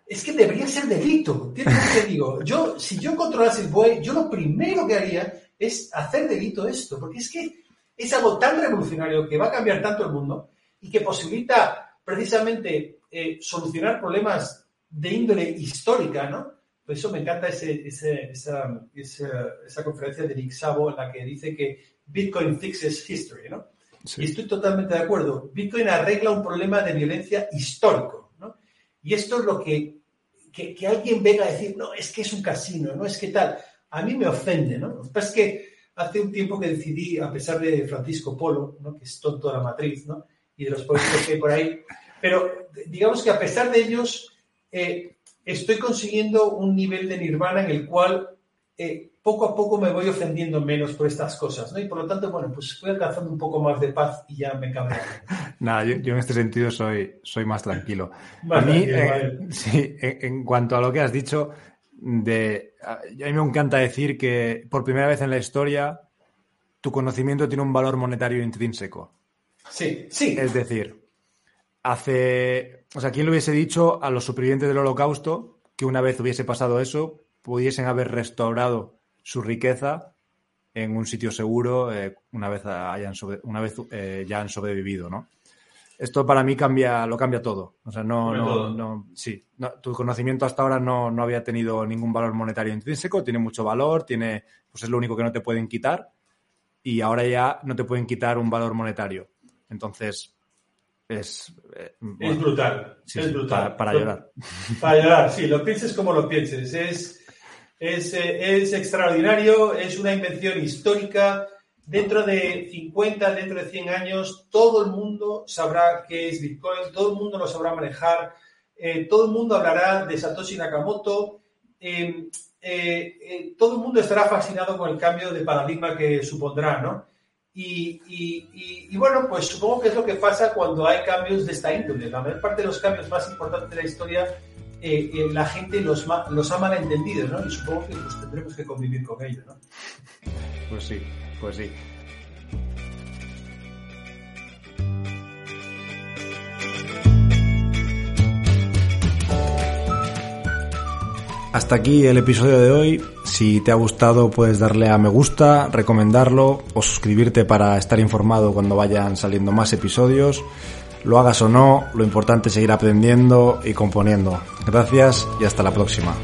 es que debería ser delito. ¿Entiendes lo que digo? Yo, si yo controlase el buey, yo lo primero que haría es hacer delito esto, porque es que es algo tan revolucionario que va a cambiar tanto el mundo y que posibilita precisamente eh, solucionar problemas de índole histórica, ¿no? Por eso me encanta ese, esa, esa, conferencia de Nick Szabo en la que dice que Bitcoin fixes history, ¿no? Y estoy totalmente de acuerdo. Bitcoin arregla un problema de violencia histórico. Y esto es lo que, que, que alguien venga a decir, no, es que es un casino, no es que tal. A mí me ofende, ¿no? Es que hace un tiempo que decidí, a pesar de Francisco Polo, ¿no? que es tonto de la matriz, ¿no? y de los políticos que hay por ahí, pero digamos que a pesar de ellos, eh, estoy consiguiendo un nivel de nirvana en el cual eh, poco a poco me voy ofendiendo menos por estas cosas, ¿no? Y por lo tanto, bueno, pues voy alcanzando un poco más de paz y ya me cambia. Nada, yo, en este sentido soy, soy más tranquilo. a mí, eh, sí, en, cuanto a lo que has dicho, de, a mí me encanta decir que por primera vez en la historia tu conocimiento tiene un valor monetario intrínseco. Sí, sí. Es decir, hace, o sea, ¿quién le hubiese dicho a los supervivientes del holocausto que una vez hubiese pasado eso, pudiesen haber restaurado su riqueza en un sitio seguro eh, una vez, hayan una vez eh, ya han sobrevivido, ¿no? Esto para mí cambia, lo cambia todo. O sea, no, no, no, sí, tu conocimiento hasta ahora no, no, había tenido ningún valor monetario intrínseco, tiene mucho valor, tiene, pues es lo único que no te pueden quitar y ahora ya no te pueden quitar un valor monetario. Entonces, es... Eh, es brutal, es brutal. Para, llorar. Para llorar, sí, lo pienses como lo pienses. Es, es, eh, es extraordinario, es una invención histórica dentro de 50, dentro de 100 años, todo el mundo sabrá qué es Bitcoin, todo el mundo lo sabrá manejar, eh, todo el mundo hablará de Satoshi Nakamoto, em, eh, eh, todo el mundo estará fascinado con el cambio de paradigma que supondrá, ¿no? Y, bueno, pues supongo que es lo que pasa cuando hay cambios de esta índole. La mayor parte de los cambios más importantes de la historia, la gente los, los ha malentendido, ¿no? Y supongo que pues, tendremos que convivir con ello, ¿no? Pues sí. Pues sí. Hasta aquí el episodio de hoy. Si te ha gustado puedes darle a me gusta, recomendarlo o suscribirte para estar informado cuando vayan saliendo más episodios. Lo hagas o no, lo importante es seguir aprendiendo y componiendo. Gracias y hasta la próxima.